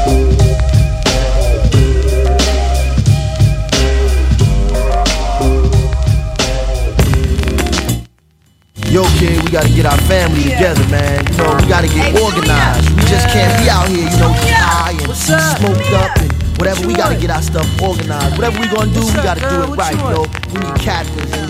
Yo, kid, we gotta get our family together, man. You know, we gotta get organized. We just can't be out here, you know, high and smoked up and whatever. We gotta get our stuff organized. Whatever we gonna do, we gotta do it right, you know. We need captains.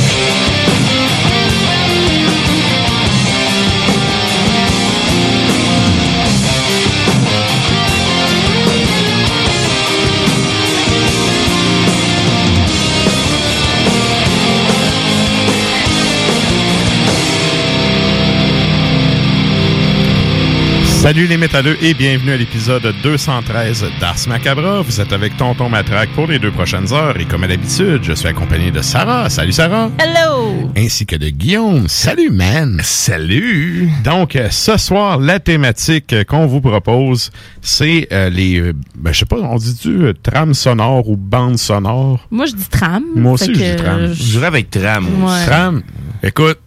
Salut les métalleux et bienvenue à l'épisode 213 d'Ars Macabra. Vous êtes avec Tonton Matraque pour les deux prochaines heures et comme à l'habitude, je suis accompagné de Sarah. Salut Sarah. Hello! Ainsi que de Guillaume. Salut man. Salut. Donc euh, ce soir, la thématique qu'on vous propose, c'est euh, les, euh, ben, je sais pas, on dit-tu euh, trame sonore ou bande sonore? Moi, je dis tram. Moi aussi, je dis tram. Je dirais avec tram. Ouais. Tram. Écoute,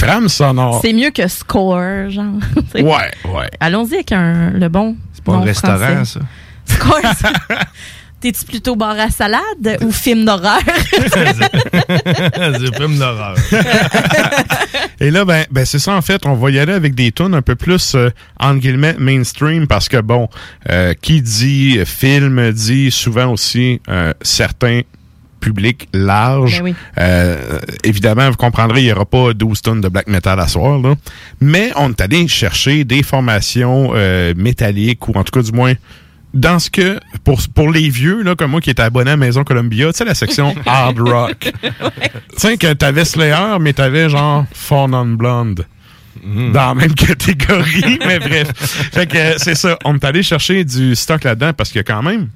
trame sonore. C'est mieux que score, genre. Ouais, ouais. Allons-y avec un, le bon. C'est pas un nom restaurant, français. ça. Score, ça. T'es-tu plutôt bar à salade ou film d'horreur? c'est film d'horreur. Et là, ben, ben c'est ça, en fait, on va y aller avec des tunes un peu plus, euh, entre guillemets, mainstream, parce que, bon, euh, qui dit film dit souvent aussi euh, certains publics larges. Ben oui. Euh, évidemment, vous comprendrez, il n'y aura pas 12 tonnes de black metal à soir, là. Mais on est allé chercher des formations euh, métalliques, ou en tout cas, du moins, dans ce que, pour, pour les vieux, là, comme moi qui étais abonné à Maison Columbia, tu sais, la section hard rock. Tu sais, que t'avais Slayer, mais t'avais genre Fawn on Blonde. Dans la même catégorie, mais bref. Fait que euh, c'est ça. On est allé chercher du stock là-dedans parce a quand même.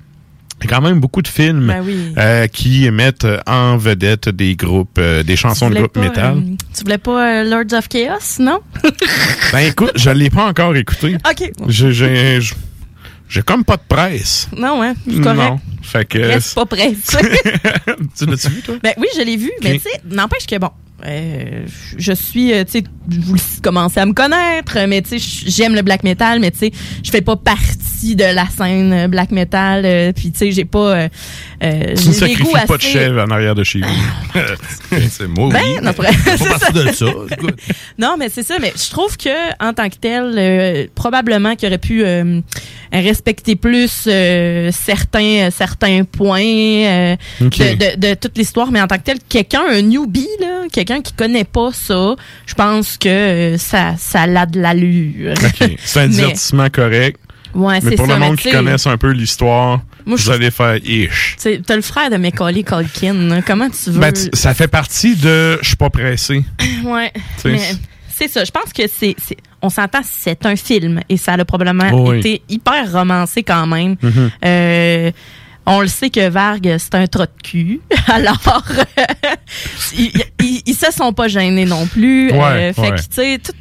Il y a quand même beaucoup de films Ben oui. euh, qui mettent en vedette des groupes, euh, des chansons de groupes métal. euh, tu voulais pas Lords of Chaos, non? Ben écoute, je l'ai pas encore écouté. OK. J'ai- comme pas de presse. Non, hein? Correct. Non. Fait que. Reste pas pressé. tu l'as-tu vu, toi? Ben oui, je l'ai vu, mais tu sais, n'empêche que bon, euh, je suis, euh, tu sais, vous commencez à me connaître, mais tu sais, j'aime le black metal, mais tu sais, je fais pas partie de la scène euh, black metal. puis tu sais, j'ai pas. Euh, Tu ne sacrifies pas de chèvre en arrière de chez vous. c'est moi, Ben, oui. non, mais pas de ça. Non, mais c'est ça. Mais je trouve que en tant que tel, euh, probablement qu'il aurait pu euh, respecter plus euh, certains certains points de, de, de toute l'histoire. Mais en tant que tel, quelqu'un, un newbie, là, quelqu'un qui connaît pas ça, je pense que ça ça a de l'allure. OK. C'est un Mais- divertissement correct. Ouais, Mais pour ça. le mais monde qui connaisse un peu l'histoire, Moi, vous allez faire ish. T'as le frère de Macaulay Culkin. Comment tu veux? Ben, ça fait partie de je suis pas pressé. Ouais. c'est- ça. Je pense que c'est. On s'entend, c'est un film et ça a probablement oui. été hyper romancé quand même. Mhm. Euh, on le sait que Varg, c'est un trot de cul. Alors, ils, ils, ils se sont pas gênés non plus. Euh, Ouais, fait ouais. que, tu sais, tout,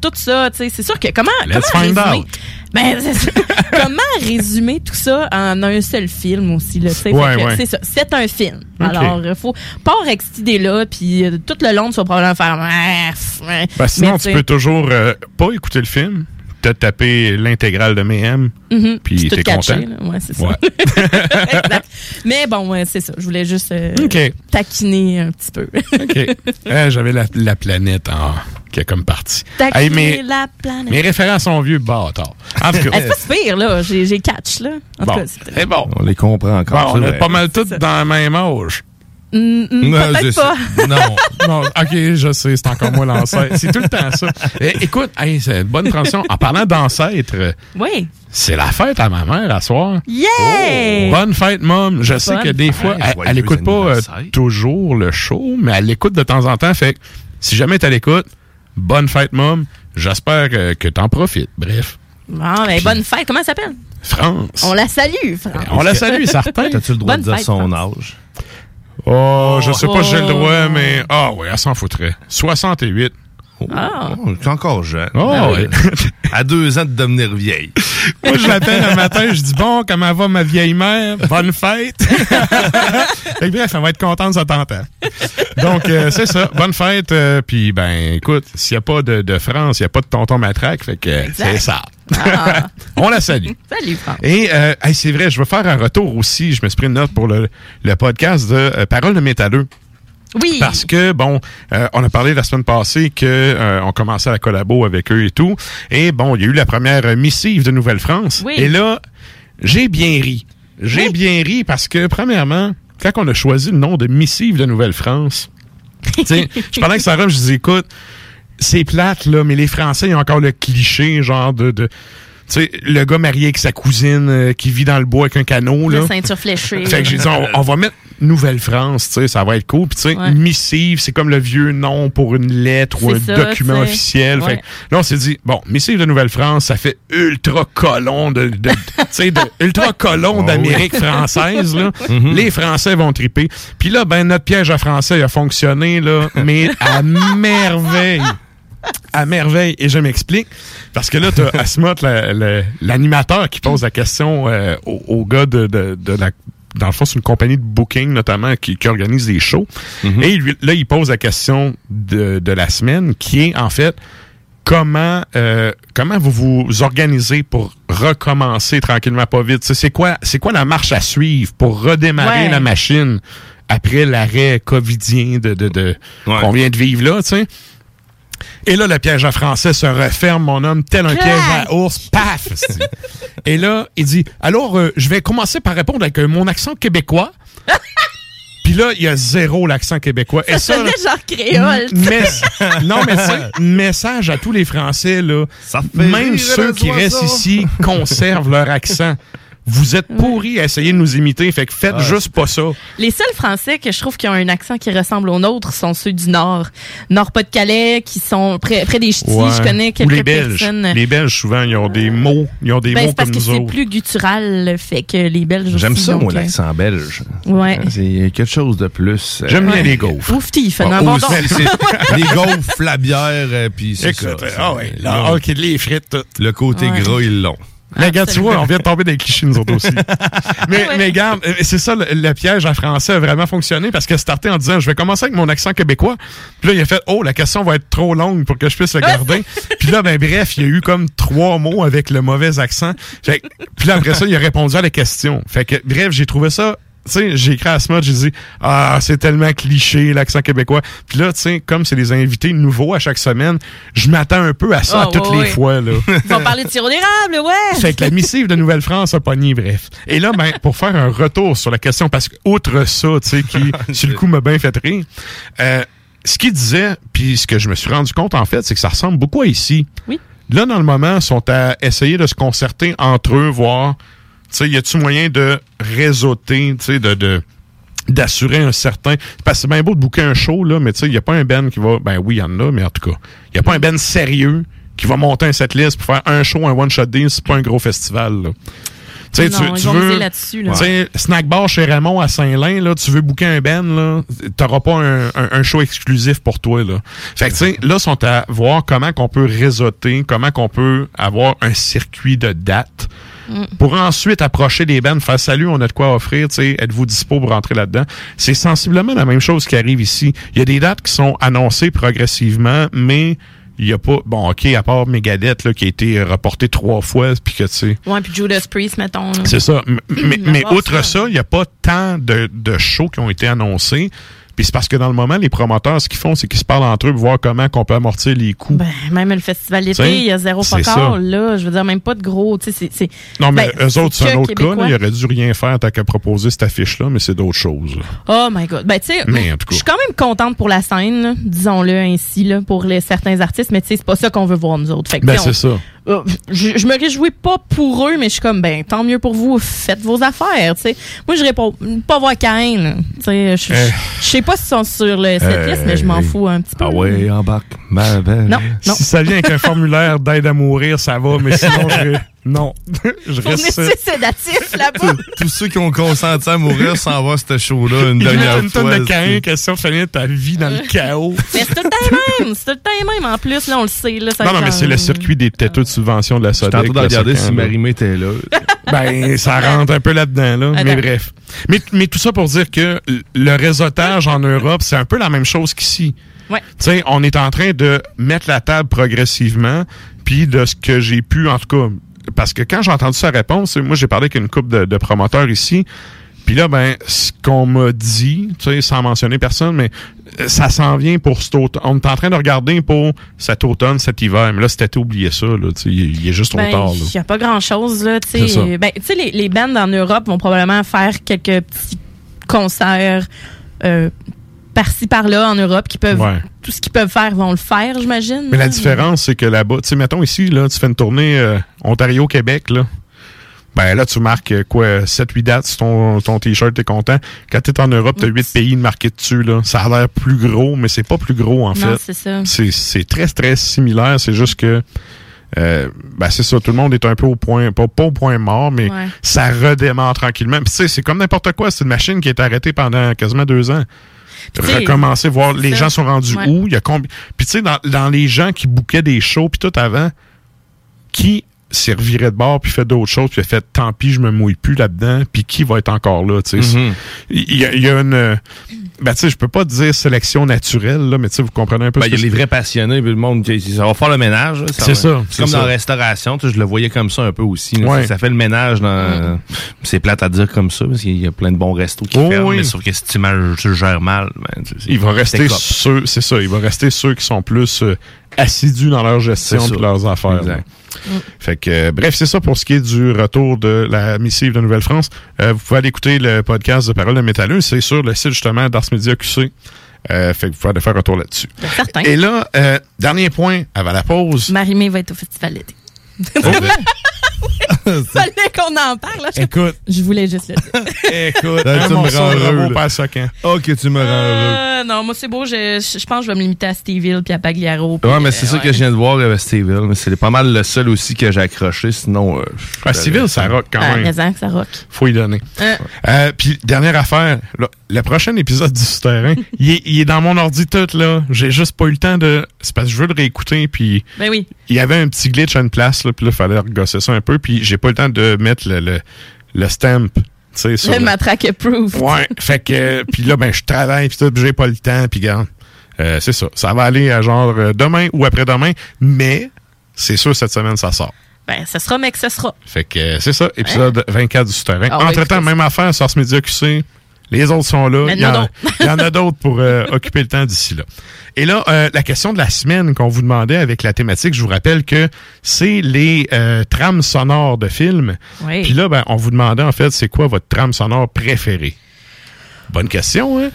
tout ça, tu sais, c'est sûr que comment, Let's comment find résumer, out. Ben, c'est comment résumer tout ça en un seul film aussi? Fait Ouais, ouais. C'est ça. C'est un film. Alors, il faut pas avec cette idée-là, puis euh, tout le long, tu vas probablement faire. Ben, sinon, Mais tu peux toujours euh, pas écouter le film, te taper l'intégrale de Mayhem, mhm, puis tout t'es content. Ouais, c'est ça. Ouais. Exact. Mais bon, ouais, c'est ça. Je voulais juste euh, taquiner un petit peu. OK. Euh, J'avais la, la planète en, qui est comme partie. taquiner Hey, mais la planète. mes références sont vieux bâtard. En tout cas, c'est pas si pire, là. J'ai catch, là. En bon. tout cas, c'est- C'est bon. On les comprend encore. Bon, on est pas mal tous dans le même âge. Mm, mm, Non, Peut-être pas. Non. Non, ok, je sais, c'est encore moi l'ancêtre. C'est tout le temps ça. Eh, écoute, hey, c'est une bonne transition. En parlant d'ancêtre, euh, Oui. c'est la fête à ma mère à soir. Yeah! Bonne fête, mom. Je sais que des fois, fête. elle, Joyeux elle écoute pas euh, toujours le show, mais elle l'écoute de temps en temps. Fait que si jamais tu l'écoutes, bonne fête, mom. J'espère que, que t'en profites. Bref, Bon, ben, bonne fête. Comment elle s'appelle? France. On la salue, France. On la salue, certain. T'as-tu le droit de dire fête, son France. âge? Oh, je sais pas si j'ai le droit, Oh. mais... Ah oui, elle s'en foutrait. 68. Ah. Oh, je suis encore jeune. Oh, Ah ouais. À deux ans de devenir vieille. Moi, je l'appelle le matin, je dis bon, comment va ma vieille mère? Bonne fête! fait que bref, elle va être contente, ça t'entend. Donc, euh, c'est ça, bonne fête. euh, Puis, ben, écoute, s'il n'y a pas de, de France, il n'y a pas de tonton matraque, fait que c'est ça. Ah. On la salue. Salut, France. Et euh, hey, c'est vrai, je veux faire un retour aussi. Je me suis pris une note pour le, le podcast de euh, Parole de métalleux. Oui. Parce que, bon, euh, on a parlé la semaine passée que euh, on commençait à collabo avec eux et tout. Et bon, il y a eu la première missive de Nouvelle-France. Oui. Et là, j'ai bien ri. J'ai Oui. bien ri parce que, premièrement, quand on a choisi le nom de missive de Nouvelle-France, tu sais, je parlais avec Sarah, je disais, écoute, c'est plate, là, mais les Français, ils ont encore le cliché, genre de... de tu sais, le gars marié avec sa cousine euh, qui vit dans le bois avec un canot, là. La ceinture fléchée. Fait que j'ai dit, on, on va mettre Nouvelle-France, tu sais, ça va être cool. Puis tu sais, Ouais. missive, c'est comme le vieux nom pour une lettre ou un ça, document officiel. Fait Ouais. que là, on s'est dit, bon, missive de Nouvelle-France, ça fait ultra colon de, de- tu sais, de ultra colon Oh d'Amérique française, là. Les Français vont triper. Puis là, ben, notre piège à français a fonctionné, là, mais à merveille à merveille. Et je m'explique. Parce que là, tu as Asmot, la- la- l'animateur, qui pose la question euh, au, au gars de, de, de la. Dans le fond, c'est une compagnie de booking, notamment, qui, qui organise des shows. Et lui, là, il pose la question de, de la semaine, qui est, en fait, comment euh, comment vous vous organisez pour recommencer tranquillement, pas vite? Tu sais, C'est quoi, c'est quoi la marche à suivre pour redémarrer Ouais. la machine après l'arrêt covidien de, de, de Ouais. qu'on vient de vivre là, tu sais? Et là, le piège à français se referme, mon homme, tel un Clac! piège à ours. Paf! Et là, il dit, alors, euh, je vais commencer par répondre avec euh, mon accent québécois. Puis là, il y a zéro l'accent québécois. Et Ça ça, sonnait genre créole. mais, non, mais c'est message à tous les Français, là. Ça fait Même rire, ceux qui restent ici conservent leur accent. Vous êtes pourris à essayer de nous imiter, fait que faites Ah, juste pas ça. Les seuls Français que je trouve qui ont un accent qui ressemble au nôtre sont ceux du Nord. Nord-Pas-de-Calais, qui sont près, près des Ch'tis. Ouais. Je connais Ou quelques les Belges. personnes. Les Belges, souvent, ils ont des mots, ils ont des Ben, mots c'est parce comme que nous c'est autres. plus guttural, fait que les Belges J'aime ça, donc, moi, euh, l'accent belge. Ouais. C'est quelque chose de plus. euh, J'aime bien Ouais. les gaufres. Ouf, il fait Ah, bon les gaufres, la bière, euh, puis c'est ça. ah ouais, là, ok, les frites, tout. Le côté Ouais. gras, ils l'ont. Mais regarde, tu vois, on vient de tomber dans les clichés, nous autres aussi. mais, Ouais. mais regarde, euh, c'est ça, le, le piège en français a vraiment fonctionné parce que starté en disant, je vais commencer avec mon accent québécois. Puis là, il a fait, oh, la question va être trop longue pour que je puisse le garder. puis là, ben bref, il y a eu comme trois mots avec le mauvais accent. Fait que- puis là, après ça, il a répondu à la question. Fait que, bref, j'ai trouvé ça tu sais, j'ai écrit à Smart, j'ai dit Ah, c'est tellement cliché, l'accent québécois. Puis là, tu sais, comme c'est des invités nouveaux à chaque semaine, je m'attends un peu à ça Ah, toutes ouais, les ouais. fois. Là. Ils vont parler de sirop d'érable, ouais. Fait que la missive de Nouvelle-France a pogné, bref. Et là, ben, pour faire un retour sur la question, parce que outre ça, tu sais, qui, sur le coup, m'a bien fait rire, euh, ce qu'il disait, puis ce que je me suis rendu compte, en fait, c'est que ça ressemble beaucoup à ici. Oui. Là, dans le moment, ils sont à essayer de se concerter entre eux, voir, sais, y a-tu moyen de réseauter, tu sais, de... de d'assurer un certain parce que c'est bien beau de booker un show là mais tu sais il y a pas un band qui va ben oui il y en a mais en tout cas il y a pas un band sérieux qui va monter un setlist pour faire un show un one shot deal c'est pas un gros festival là. Tu Non, tu, veux, là-dessus, là. tu sais, snack bar chez Raymond à Saint-Lin, là, tu veux booker un band, là, t'auras pas un, un- un show exclusif pour toi, là. Fait que, tu sais, là, sont à voir comment qu'on peut réseauter, comment qu'on peut avoir un circuit de dates pour ensuite approcher les bands, faire salut, on a de quoi offrir, tu sais, êtes-vous dispo pour rentrer là-dedans? C'est sensiblement la même chose qui arrive ici. Il y a des dates qui sont annoncées progressivement, mais il y a pas, bon, ok, à part Megadeth, là, qui a été reporté trois fois, puis que, tu sais, Ouais, puis Judas Priest, mettons. c'est ça. Mais, Mm, mais outre ça. ça, il n'y a pas tant de, de shows qui ont été annoncés. Puis c'est parce que dans le moment, les promoteurs, ce qu'ils font, c'est qu'ils se parlent entre eux pour voir comment qu'on peut amortir les coûts. Ben, même le festival d'été, T'sais, il y a zéro focal, là. Je veux dire, même pas de gros. Non, mais ben, eux autres, c'est un autre cas. québécois. Là, ils auraient dû rien faire tant qu'à proposer cette affiche-là, mais c'est d'autres choses. Oh my god. Ben, tu sais, cas. je suis quand même contente pour la scène, disons-le ainsi, là, pour les, certains artistes, mais tu sais, c'est pas ça qu'on veut voir, nous autres. Fait que, Ben, c'est ça. Euh, je, je me réjouis pas pour eux, mais je suis comme, ben, tant mieux pour vous, faites vos affaires, tu sais. Moi, je réponds pas voir Kane, tu sais. Je Euh. je sais pas s'ils sont sur le setlist, mais je m'en fous un petit peu. Ah ouais, embarque, ma belle. Non, non. Si ça vient avec un formulaire d'aide à mourir, ça va, mais sinon, je, non. je reste. Fournissez sédatif là-bas. Tous ceux qui ont consenti à mourir sans voir ce show-là une dernière une fois. tonne de caïn, question de finir ta vie dans le chaos. mais c'est tout le temps les mêmes. C'est tout le temps les mêmes. En plus, là, on le sait. Là, ça Non, non, mais c'est le circuit des têteux de subvention de la J'étais SODEC. en train de regarder c'est si. Marimé était là. Ben, ça rentre un peu là-dedans, là. Attends. Mais bref. Mais, mais tout ça pour dire que le réseautage en Europe, c'est un peu la même chose qu'ici. Ouais. Tu sais, on est en train de mettre la table progressivement, puis de ce que j'ai pu, en tout cas, parce que quand j'ai entendu sa réponse, moi, j'ai parlé avec une couple de, de promoteurs ici, puis là, ben, ce qu'on m'a dit, tu sais, sans mentionner personne, mais euh, ça s'en vient pour cet automne. On est en train de regarder pour cet automne, cet hiver. Mais là, c'était oublié ça, là. Tu sais, il est juste trop Ben, tard, il n'y a pas grand-chose, là. Tu C'est ça. sais, ben, tu sais, les, les bands en Europe vont probablement faire quelques petits concerts euh, par-ci, par-là en Europe qui peuvent. Ouais. Tout ce qu'ils peuvent faire, vont le faire, j'imagine. Mais la différence, c'est que là-bas, tu sais, mettons ici, là, tu fais une tournée euh, Ontario-Québec, là. Ben là, tu marques euh, quoi, 7-8 dates sur ton, ton t-shirt, t'es content. Quand t'es en Europe, t'as 8 pays de marqués dessus, là. Ça a l'air plus gros, mais c'est pas plus gros, en Non, fait. c'est ça. C'est c'est très, très similaire. C'est juste que, euh, ben c'est ça, tout le monde est un peu au point, pas, pas au point mort, mais Ouais. ça redémarre tranquillement. Puis tu sais, c'est comme n'importe quoi. C'est une machine qui est arrêtée pendant quasiment deux ans. Recommencer, voir les ça. gens sont rendus Ouais. où. Il y a combien. Puis tu sais, dans, dans les gens qui bouquaient des shows puis tout avant, qui s'est reviré de bord puis fait d'autres choses puis a fait tant pis je me mouille plus là-dedans puis qui va être encore là tu sais Mhm. il y, a- il y a une euh, ben tu sais je peux pas dire sélection naturelle là mais tu sais vous comprenez un peu Ben, il y a les vrais passionnés, puis le monde, ça va faire le ménage. C'est ça, C'est comme ça. dans la restauration, tu sais, je le voyais comme ça un peu aussi. là. Ouais. Ça fait le ménage dans. C'est plate à dire comme ça, parce qu'il y a plein de bons restos qui Oh, ferment, oui. mais sauf que si tu, tu le gères mal, ben, il va rester ceux c'est ça il va rester ceux qui sont plus euh, assidus dans leur gestion de leurs affaires Exact. Là. Fait que, euh, bref, c'est ça pour ce qui est du retour de la missive de Nouvelle-France. Euh, vous pouvez aller écouter le podcast de Parole de Métalleux. C'est sur le site, justement, d'Ars Media QC. Euh, fait que vous pouvez aller faire un retour là-dessus. Certain. Et là, euh, dernier point avant la pause. Marimé va être au festival d'été. Fallait qu'on en parle. là. Je, Écoute, je voulais juste le dire. écoute, Là, tu me rends heureux, pas soquant. Oh, que tu me rends heureux. Euh, non, moi, c'est beau. Je, je, je pense que je vais me limiter à Steville puis à Pagliaro. puis, Ouais, mais c'est euh, ça ouais. que je viens de voir avec Steve Hill, mais c'est pas mal le seul aussi que j'ai accroché, sinon. euh, Ah, Civil, ça rock quand Ah, même. mais hein, que ça rock. Faut y donner. Euh, Euh, puis dernière affaire, là, le prochain épisode du Souterrain, il, est, il est dans mon ordi tout là. J'ai juste pas eu le temps de. C'est parce que je veux le réécouter. Puis ben oui. il y avait un petit glitch à une place. Là, puis là, il fallait regosser ça un peu, puis j'ai pas le temps de mettre le, le, le stamp. sur Le le- matraque approved. Ouais, fait que puis là ben je travaille puis tout, j'ai pas le temps puis garde. Euh, c'est ça, ça va aller à genre euh, demain ou après-demain, mais c'est sûr cette semaine ça sort. Ben, ce sera, mais que ce sera. Fait que c'est ça, épisode 24 du souterrain. Ah Entre-temps, même affaire, Source Media QC. Les autres sont là. Il y, en, non, non. il y en a d'autres pour euh, occuper le temps d'ici là. Et là, euh, la question de la semaine qu'on vous demandait avec la thématique, je vous rappelle que c'est les euh, trames sonores de films. Oui. Puis là, ben, on vous demandait en fait, c'est quoi votre trame sonore préférée? Bonne question, hein?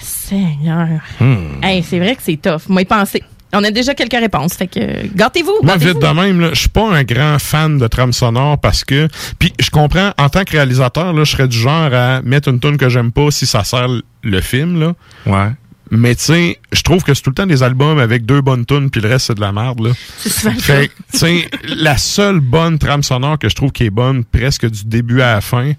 Seigneur. Hmm. Hey, c'est vrai que c'est tough. Moi, y penser. On a déjà quelques réponses. Fait que, gâtez-vous. Moi, gâtez-vous. vite de même, là, je suis pas un grand fan de trame sonore parce que. Puis je comprends, en tant que réalisateur, là, je serais du genre à mettre une tune que j'aime pas si ça sert le film, là. Ouais. Mais tu sais, je trouve que c'est tout le temps des albums avec deux bonnes tunes puis le reste c'est de la merde là. Fait tu sais, la seule bonne trame sonore que je trouve qui est bonne presque du début à la fin,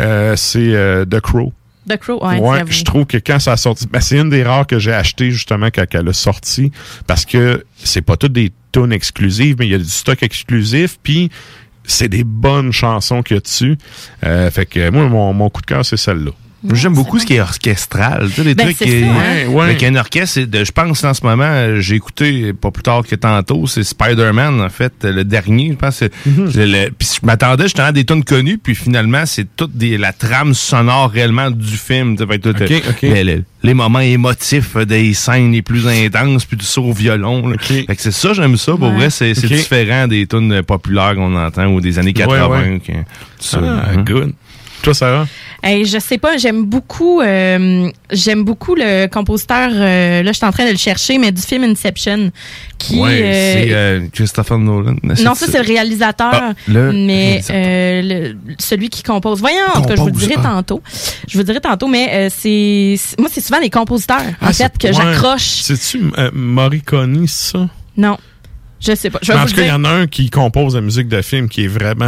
euh, c'est euh, The Crow. The Crow, ouais, je trouve que quand ça a sorti, ben, c'est une des rares que j'ai acheté justement quand elle a sorti parce que c'est pas toutes des tunes exclusives, mais il y a du stock exclusif puis c'est des bonnes chansons qu'il y a dessus. Euh, fait que moi mon, mon coup de cœur c'est celle-là. J'aime beaucoup ce qui est orchestral. Tu sais, des Ben, trucs qui- ça, hein. Ouais, ouais. Avec un orchestre, je pense en ce moment, j'ai écouté pas plus tard que tantôt, c'est Spider-Man, en fait, le dernier, je pense. c'est- Mhm. le- le- Puis je m'attendais justement à des tonnes connues, puis finalement, c'est toute des, la trame sonore réellement du film. tu sais, fait que tout, Ok, euh, ok. les, les- les moments émotifs des scènes les plus intenses, puis du saut au violon. là. Fait que c'est ça, j'aime ça. Pour Ouais. vrai, c'est différent des tunes populaires qu'on entend ou des années 80. ouais. tout ça. Ah, Mhm. good. Toi Sarah? Hey, je sais pas, j'aime beaucoup, euh, j'aime beaucoup le compositeur. euh, là, je suis en train de le chercher, mais du film Inception, qui. Ouais, euh, c'est euh, Christopher Nolan. non, ça c'est le réalisateur, Ah, le mais réalisateur. le- celui qui compose. Voyons, en tout cas, je vous le dirai ah. tantôt. Je vous le dirai tantôt, mais euh, c'est c'est- moi c'est souvent les compositeurs en Ah, fait c'est- que ouais. j'accroche. C'est-tu euh, Morricone, ça? Non, je sais pas. Je vais en tout cas, il y en a un qui compose la musique de film qui est vraiment.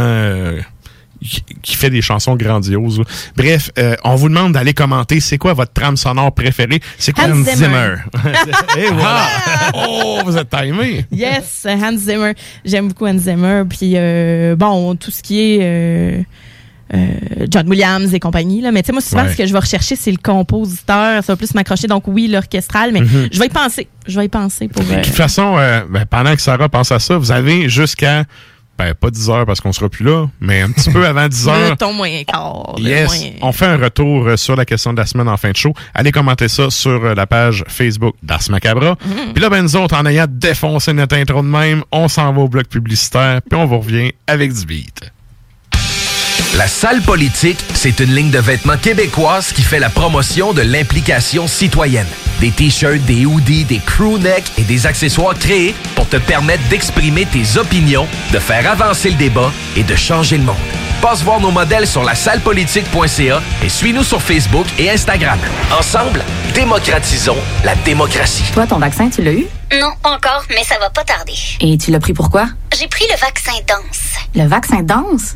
Euh, qui, fait des chansons grandioses. Bref, euh, on vous demande d'aller commenter. C'est quoi votre trame sonore préférée? C'est quoi Hans Zimmer. Et voilà. oh, vous êtes timé. Yes, Hans Zimmer. J'aime beaucoup Hans Zimmer. Puis euh, bon, tout ce qui est euh, euh, John Williams et compagnie. Là. Mais tu sais, moi, souvent, Ouais. ce que je vais rechercher, c'est le compositeur. Ça va plus m'accrocher. Donc oui, l'orchestral, mais Mhm. je vais y penser. Je vais y penser pour. euh, De toute façon, euh, ben, pendant que Sarah pense à ça, vous avez jusqu'à. Ben, pas 10 heures parce qu'on sera plus là, mais un petit peu avant 10 le heures. ton moyen quart. le Yes, on fait un retour euh, sur la question de la semaine en fin de show. Allez commenter ça sur euh, la page Facebook d'Ars Macabra. Mhm. Puis là, ben nous autres, en ayant défoncé notre intro de même, on s'en va au bloc publicitaire, puis on vous revient avec du beat. La salle politique, c'est une ligne de vêtements québécoise qui fait la promotion de l'implication citoyenne. Des t-shirts, des hoodies, des crew necks et des accessoires créés pour te permettre d'exprimer tes opinions, de faire avancer le débat et de changer le monde. Passe voir nos modèles sur la sallepolitique.ca et suis-nous sur Facebook et Instagram. Ensemble, démocratisons la démocratie. Toi, ton vaccin, tu l'as eu? Non, pas encore, mais ça va pas tarder. Et tu l'as pris pourquoi? J'ai pris le vaccin danse. Le vaccin danse?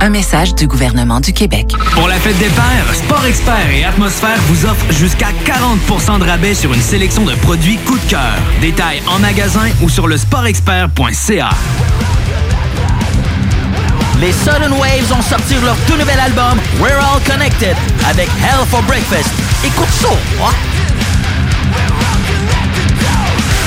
Un message du gouvernement du Québec. Pour la fête des pères, Sport Expert et Atmosphère vous offrent jusqu'à 40% de rabais sur une sélection de produits coup de cœur. Détails en magasin ou sur le sportexpert.ca. Les Sudden Waves ont sorti leur tout nouvel album We're All Connected avec Hell for Breakfast. Écoute ça! hein?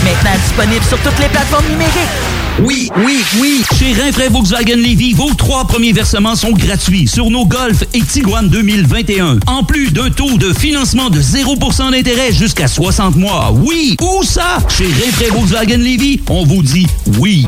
Maintenant disponible sur toutes les plateformes numériques. Oui, oui, oui. Chez Rinfraie Volkswagen Levy, vos trois premiers versements sont gratuits sur nos Golf et Tiguan 2021. En plus d'un taux de financement de 0% d'intérêt jusqu'à 60 mois. Oui, où ça? Chez Rinfraie Volkswagen Levy, on vous dit oui.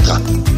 Pierre-Bertrand.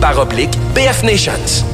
barre oblique BF Nations.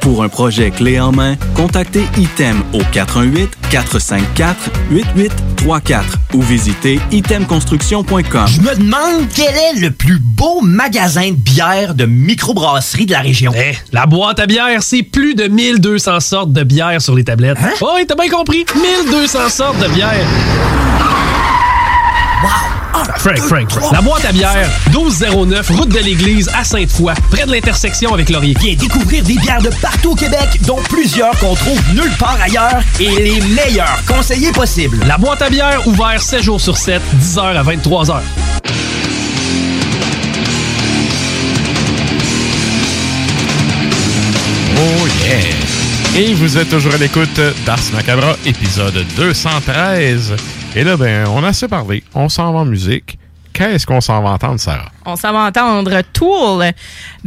Pour un projet clé en main, contactez ITEM au 418-454-8834 ou visitez itemconstruction.com. Je me demande quel est le plus beau magasin de bière de microbrasserie de la région. Eh, la boîte à bière, c'est plus de 1200 sortes de bière sur les tablettes. Hein? Oh, oui, t'as bien compris. 1200 sortes de bière. Wow! Frank, Frank, Frank. La boîte à bière, 1209, route de l'église à Sainte-Foy, près de l'intersection avec Laurier. Viens découvrir des bières de partout au Québec, dont plusieurs qu'on trouve nulle part ailleurs et les meilleurs conseillers possibles. La boîte à bière, ouvert 7 jours sur 7, 10h à 23h. Oh yeah! Et vous êtes toujours à l'écoute d'Ars Macabra, épisode 213. Et là, ben, on a assez parlé. On s'en va en musique. Qu'est-ce qu'on s'en va entendre, Sarah? On s'en va entendre Tool,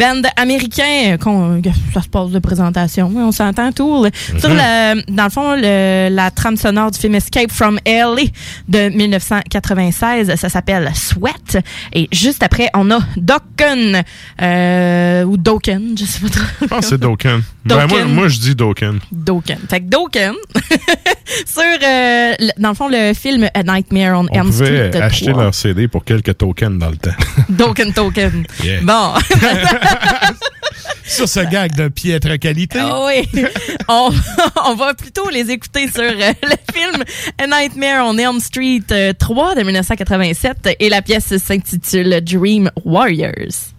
band américain, qu'on- ça se passe de présentation, mais on s'entend Tool. Sur le, dans le fond, le- la trame sonore du film Escape from LA de 1996, ça s'appelle Sweat. Et juste après, on a Dokken, euh, ou Dokken, je sais pas trop. Je pense que c'est Dokken. Ben, moi, Dokken. moi, je dis Dokken. Dokken. Fait que Dokken, sur, euh, le- dans le fond, le film A Nightmare on On Elm Street acheter 3. leur CD pour quelques tokens dans le temps. Token, token. Yeah. Bon. Sur ce gag de piètre qualité. Ah oui. on, on va plutôt les écouter sur euh, le film A Nightmare on Elm Street euh, 3 de 1987 et la pièce s'intitule Dream Warriors.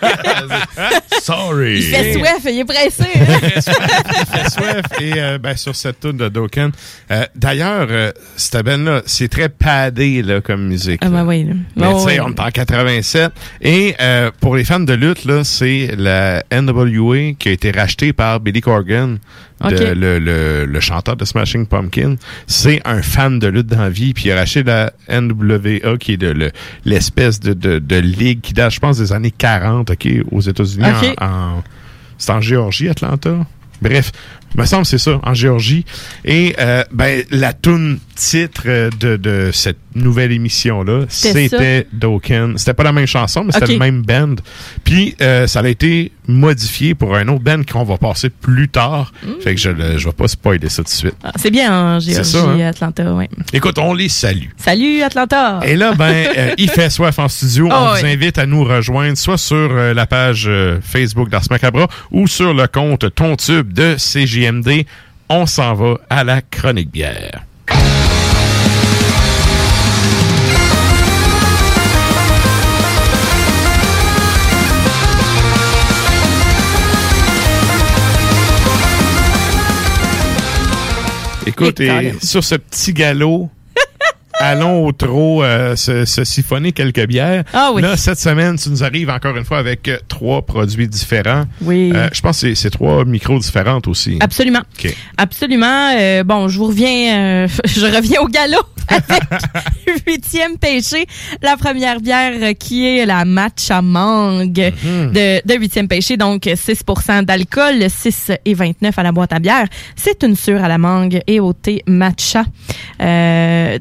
so Sorry! Il fait soif, il est pressé. Il fait soif. Et euh, ben, sur cette tune de Dokken. euh, D'ailleurs, euh, cette band-là, c'est très padé là, comme musique. Ah, bah oui. là. Mais Oh, tu sais, oui. on est en 87. Et euh, pour les fans de lutte, là, c'est la NWA qui a été rachetée par Billy Corgan, de- Ok. le, le, le chanteur de Smashing Pumpkin. C'est un fan de lutte dans la vie. Puis il a racheté la NWA, qui est de le- l'espèce de, de, de ligue qui date, je pense, des années 40, OK, aux États-Unis. Ok. En, en- c'est en Géorgie, Atlanta. Bref, me semble que c'est ça, en Géorgie. Et euh, ben la tune titre de, de cette nouvelle émission-là, C'était Dokken. C'était pas la même chanson, mais c'était le même band. Puis euh, ça a été modifié pour un autre band qu'on va passer plus tard. Fait que je ne vais pas spoiler ça tout de suite. Ah, C'est bien en Géorgie, ça, hein? Atlanta, oui. Écoute, on les salue. Salut, Atlanta! Et là, ben, euh, il fait soif en studio. Oh, On vous invite à nous rejoindre soit sur la page Facebook d'Ars Macabra ou sur le compte Ton Tube de On s'en va à la chronique bière. Écoute, Et sur ce petit galop, allons au trot euh, se, se siphonner quelques bières. Ah oui. Là, cette semaine, tu nous arrives encore une fois avec euh, trois produits différents. Oui. Euh, je pense que c'est- trois micros différentes aussi. Absolument. OK. Absolument. Euh, bon, je vous reviens, euh, je reviens au galop avec huitième péché, la première bière qui est la matcha mangue de, de huitième péché, donc 6% d'alcool, 6 et 29 à la boîte à bière. C'est une sûre à la mangue et au thé matcha. Euh,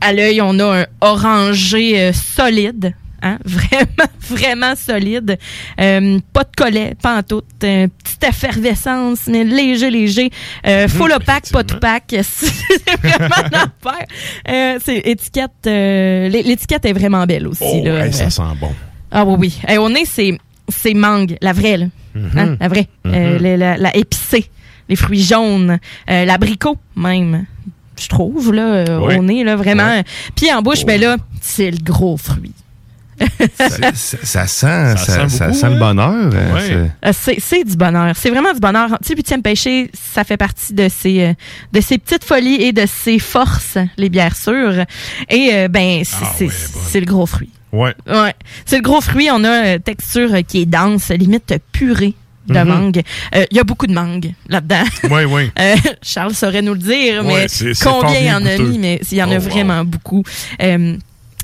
à l'œil, on a un orangé euh, solide. Hein? Vraiment, vraiment solide. Euh, pas de collet, pas en tout. Euh, petite effervescence, mais léger, léger. Euh, full opaque, pas de pack. C'est vraiment l'affaire. Euh, c'est étiquette. euh, l'é- L'étiquette est vraiment belle aussi. Oh, là. hey, ça sent bon. ah oui, oui. Eh, au nez, c'est, c'est mangue, la vraie, là. Hein, La vraie. Euh, la, la- la épicée, les fruits jaunes, euh, l'abricot même. Je trouve, là, euh, Oui. au nez, là, vraiment. Puis en bouche, ben là, c'est le gros fruit. ça, ça- ça sent, ça, sent ça beaucoup, sent le hein? bonheur. Ouais. c'est- Euh, c'est, du bonheur. C'est vraiment du bonheur. Tu sais, huitième péché, ça fait partie de ces, euh, de ces petites folies et de ses forces, les bières sûres. Et, euh, ben, c'est, Ah c'est, le gros fruit. Ouais. Ouais. C'est le gros fruit. On a euh, texture qui est dense, limite purée de Mhm. mangue. Euh, Il y a beaucoup de mangue là-dedans. Oui, oui. Euh, Charles saurait nous le dire, Ouais, mais combien il y en a mis, mais il y en a Oh, wow. vraiment beaucoup. Euh,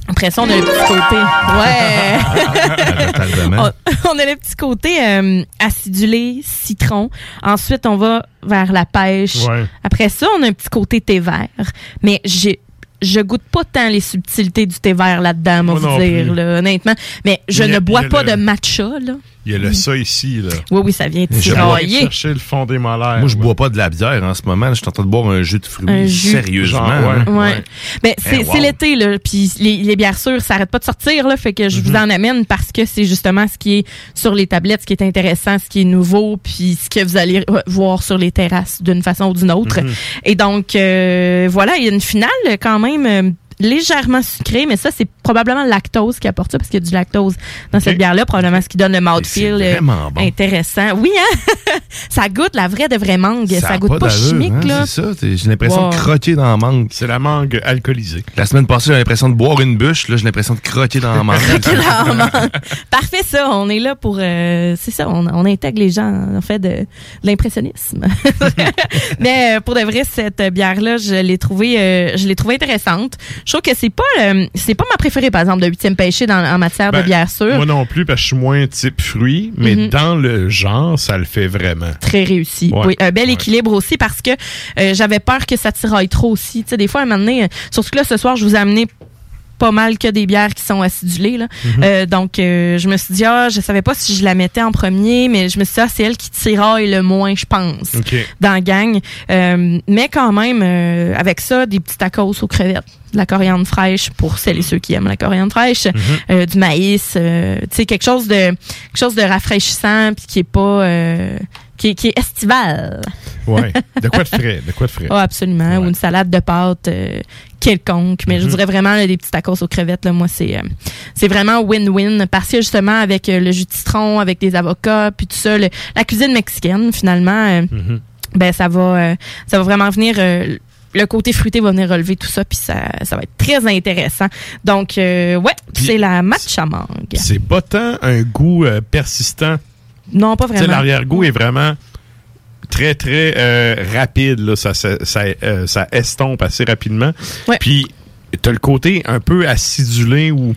après ça, on a le petit côté. Ouais. Totalement. on, on a le petit côté euh, acidulé, citron. Ensuite, on va vers la pêche. Ouais. Après ça, on a un petit côté thé vert. Mais j'ai je goûte pas tant les subtilités du thé vert là-dedans, moi vous dire, là, honnêtement. Mais je a- ne bois pas le- de matcha, là. Il y a le ça ici, là. Oui, oui, ça vient Je vais aller tirailler. chercher le fond des molaires. Moi, je bois pas de la bière en ce moment. Je suis en train de boire un jus de fruits. Un jus. Sérieusement. Genre, ouais. hein? Ouais. Ben, c'est wow. l'été, là. Puis les, les bières sûres, ça arrête pas de sortir, là. Fait que je Mhm. vous en amène parce que c'est justement ce qui est sur les tablettes, ce qui est intéressant, ce qui est nouveau, puis ce que vous allez voir sur les terrasses d'une façon ou d'une autre. Mhm. Et donc, euh, voilà, il y a une finale quand même. euh, légèrement sucrée, mais ça, c'est probablement le lactose qui apporte ça, parce qu'il y a du lactose dans cette bière-là, probablement ce qui donne le mouthfeel c'est euh, vraiment bon. intéressant. Oui, hein? ça goûte la vraie de vraie mangue. Ça, a goûte pas, chimique, hein, là. C'est ça. J'ai l'impression Wow. de croquer dans la mangue. C'est la mangue alcoolisée. La semaine passée, j'avais l'impression de boire une bûche. Là, j'ai l'impression de croquer dans la mangue. Clairement. Parfait, ça. On est là pour. euh, c'est ça, on, on intègre les gens, en fait, de, de l'impressionnisme. Mais euh, pour de vrai, cette bière-là, je l'ai trouvée, euh, je l'ai trouvée intéressante. Je trouve que c'est pas, euh, c'est pas ma préférée, par exemple, de huitième péché dans, en matière de Ben, bière sûre. Moi non plus, parce que je suis moins type fruit, mais Mhm. dans le genre, ça le fait vraiment. Très réussi. Ouais. Oui, un bel équilibre aussi parce que euh, j'avais peur que ça tiraille trop aussi. Tu sais, des fois, à un moment donné, euh, surtout que là, ce soir, je vous ai amené pas mal que des bières qui sont acidulées. Là. Mhm. Euh, donc, euh, je me suis dit, ah, je savais pas si je la mettais en premier, mais je me suis dit, ah, c'est elle qui tiraille le moins, je pense, OK. dans la gang. Euh, mais quand même, euh, avec ça, des petits tacos aux crevettes, de la coriandre fraîche pour celles et ceux qui aiment la coriandre fraîche, euh, du maïs, euh, tu sais, quelque chose de quelque chose de rafraîchissant puis qui est pas euh, qui, est- qui est estival. Ouais. De quoi de frais? De quoi de frais? Ah, absolument. Ou une salade de pâtes euh, quelconque. Mais je Mhm. dirais vraiment là, des petits tacos aux crevettes. Là, moi, c'est euh, c'est vraiment win-win. Parce que justement, avec euh, le jus de citron, avec des avocats, puis tout ça, le- la cuisine mexicaine, finalement, euh, Mhm. ben ça va, ça va vraiment venir. le côté fruité va venir relever tout ça, puis ça, ça va être très intéressant. Donc, euh, ouais, c'est la matcha mangue. C'est pas tant un goût euh, persistant. Non, pas Tu vraiment. l'arrière-goût est vraiment très, très euh, rapide. Là. Ça, ça, ça, euh, ça estompe assez rapidement. Puis, t'as le côté un peu acidulé ou...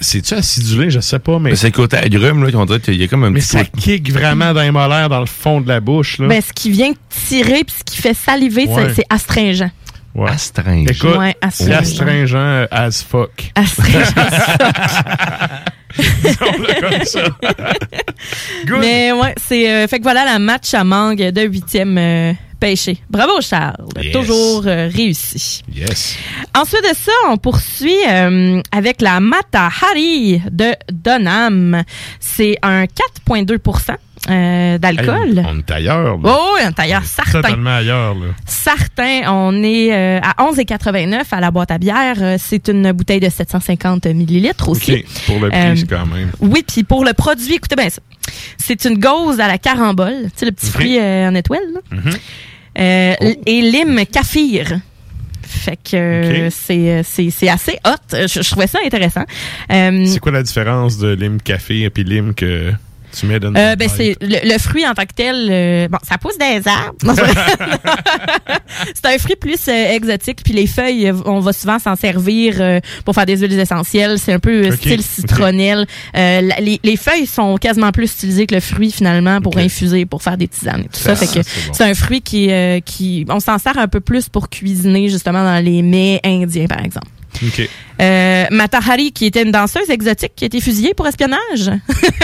C'est-tu acidulé? Je sais pas, mais... Mais c'est le côté agrume, là, qu'on dirait qu'il y a comme un Mais petit ça kick vraiment dans les molaires, dans le fond de la bouche. Là. Ben, ce qui vient tirer, puis ce qui fait saliver, c'est- Ouais. c'est astringent. Ouais. Astringent. Écoute, Ouais, astringent. astringent euh, as fuck. Disons-le comme ça. Good. Mais ouais, c'est euh, fait que voilà la match à mangue de huitième euh, pêché. Bravo Charles, Yes. toujours euh, réussi. Yes. Ensuite de ça, on poursuit euh, avec la Matahari de Donham. C'est un 4,2 euh, d'alcool. Hey, on est ailleurs. là. Oh, oui, un tailleur certain. Totalement ailleurs. Là. Certain, on est euh, à 11,89 à la boîte à bière. Euh, C'est une bouteille de 750 millilitres aussi. OK. Pour le prix, quand même. Oui, puis pour le produit, écoutez bien ça. C'est une gauze à la carambole, tu sais, le petit fruit en étoile. là. Mhm. Euh, l- Et lime kaffir. Fait que c'est, c'est, c'est assez hot. Je, je trouvais ça intéressant. Euh, C'est quoi la différence de lime café et puis lime que tu mets dans euh, ben c'est le, le fruit en tant que tel. euh, bon, ça pousse des arbres. C'est un fruit plus euh, exotique. Puis les feuilles, on va souvent s'en servir pour faire des huiles essentielles. C'est un peu style citronnelle. Les, les feuilles sont quasiment plus utilisées que le fruit finalement pour infuser, pour faire des tisanes et tout ça. Fait que c'est bon. un fruit qui, qui, on s'en sert un peu plus pour cuisiner justement dans les mets indiens par exemple. OK. Euh, Matahari, qui était une danseuse exotique, qui a été fusillée pour espionnage.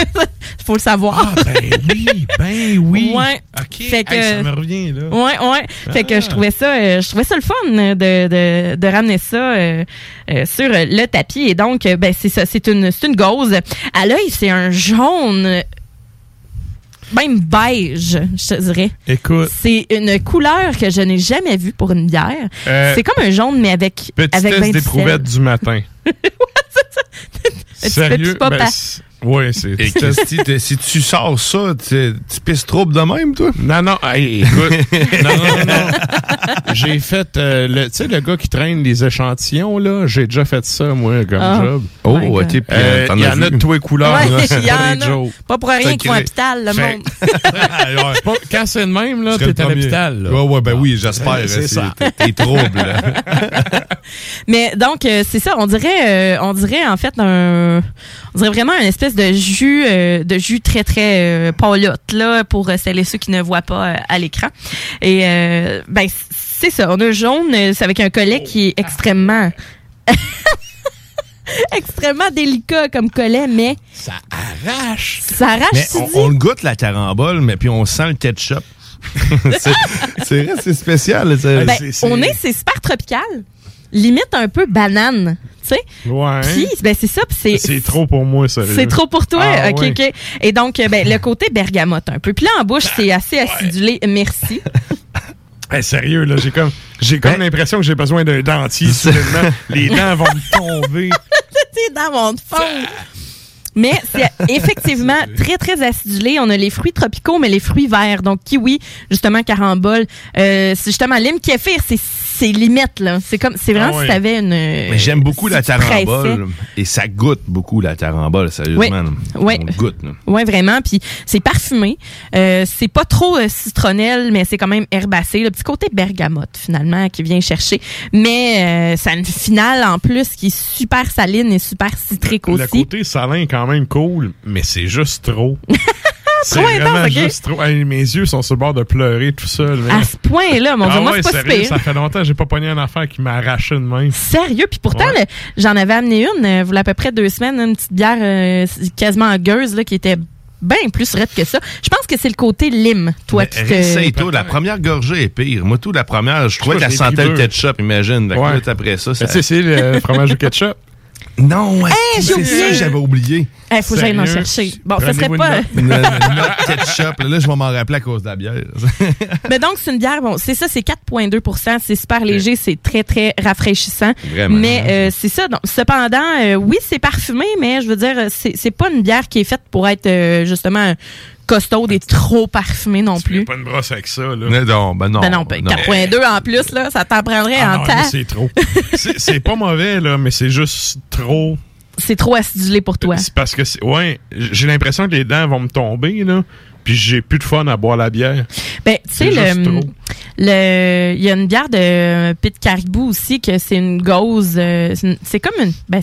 faut le savoir. Ah, ben oui, ben oui. Ouais. OK. Fait que- Hey, ça me revient, là. Ouais, ouais. Fait que Ah. je trouvais ça, euh, je trouvais ça le fun de, de, de ramener ça euh, euh, sur le tapis. Et donc, ben c'est ça, c'est une, c'est une gauze. À l'œil, c'est un jaune, même beige, je te dirais. Écoute, C'est une couleur que je n'ai jamais vue pour une bière. Euh, c'est comme un jaune, mais avec avec ben du d'éprouvette du matin. Petit Sérieux? papa. Ben, ouais, c'est... Et si tu sors ça, tu tu pisses trop de même, toi? Non, non, hey, écoute. non, non, non. J'ai fait, euh, le, tu sais, le gars qui traîne les échantillons, là, j'ai déjà fait ça, moi, comme Ah. job. Oh, ok, puis Euh, t'en Il y as en a de tous les couleurs. Ouais, là, y en a. Pas pour rien qu'ils font hôpital, le Fait- monde. Quand c'est de même, là, t'es à l'hôpital. là. Ouais, ouais, ben oui, j'espère. C'est ça. T'es trouble, là. Mais donc euh, c'est ça, on dirait, euh, on dirait en fait un, on dirait vraiment une espèce de jus, euh, de jus très très euh, là pour euh, celles et ceux qui ne voient pas euh, à l'écran. Et euh, ben c'est ça, on a un jaune, c'est avec un collet qui est extrêmement extrêmement délicat comme collet, mais Ça arrache. ça arrache. Mais tu on, dis? on le goûte, la carambole, mais puis on sent le ketchup. c'est c'est vrai, c'est spécial. c'est- Ben, on est, c'est super tropical, limite un peu banane, tu sais. Ouais. Puis ben c'est ça, c'est C'est trop pour moi, ça. C'est trop pour toi? Ah, OK, ouais. OK. Et donc, euh, ben, le côté bergamote un peu. Puis là, en bouche, c'est assez acidulé. Merci. Hey, sérieux, là, j'ai comme, j'ai comme l'impression que j'ai besoin d'un dentier soudainement. Les dents vont me tomber. Tes dents vont te fondre. Mais c'est effectivement très, très acidulé. On a les fruits tropicaux, mais les fruits verts. Donc, kiwi, justement, carambole. Euh, c'est justement lime kéfir, c'est c'est limite, là. C'est comme, c'est vraiment Ah ouais. si t'avais une... Mais j'aime beaucoup si la tarambole. Et ça goûte beaucoup la tarambole, sérieusement. Oui. Le goûte. là. Ouais, vraiment. Puis c'est parfumé. Euh, c'est pas trop euh, citronnelle, mais c'est quand même herbacé. Le petit côté bergamote, finalement, qui vient chercher. Mais euh, ça a une finale en plus qui est super saline et super citrique Le aussi. côté salin est quand même cool, mais c'est juste trop. c'est Trop intense, vraiment ok? juste trop. Hey, mes yeux sont sur le bord de pleurer tout seul. À ce point-là, mon Dieu, ah moi, ouais, c'est pas sérieux, super. ça fait longtemps que j'ai pas pogné une affaire qui m'a arraché de même. Sérieux? Puis pourtant, Ouais. j'en avais amené une, euh, voilà à peu près deux semaines, une petite bière euh, quasiment gueuse, là, qui était bien plus raide que ça. Je pense que c'est le côté lime, toi, qui te... Réessaye-toi. La première gorgée est pire. Moi, tout, la première, je trouvais je l'ai sentait le ketchup, imagine. Que Ouais. après ça, ça... Tu sais, c'est le fromage au ketchup. Non, Hey, j'ai c'est ça, j'avais oublié. Il faut que j'aille en chercher. Bon, ce serait pas. Une note, une- une note ketchup. Là, je vais m'en rappeler à cause de la bière. Mais donc, c'est une bière, bon, c'est ça, c'est 4,2% c'est super léger, c'est très, très rafraîchissant. Vraiment. Mais euh, c'est ça. Donc, cependant, euh, oui, c'est parfumé, mais je veux dire, c'est c'est pas une bière qui est faite pour être euh, justement costaude et trop parfumée non plus. Pas une brosse avec ça, là. non, ben non. Ben non, ben 4,2 en plus, là, ça t'en prendrait Ah en non, temps. c'est trop. C'est pas mauvais, là, mais c'est juste trop. C'est trop acidulé pour toi. C'est parce que, c'est- ouais, j'ai l'impression que les dents vont me tomber, là, puis j'ai plus de fun à boire la bière. Ben, tu sais, le, le, il y a une bière de Pete Caribou aussi que c'est une gauze, euh, c'est comme une, ben,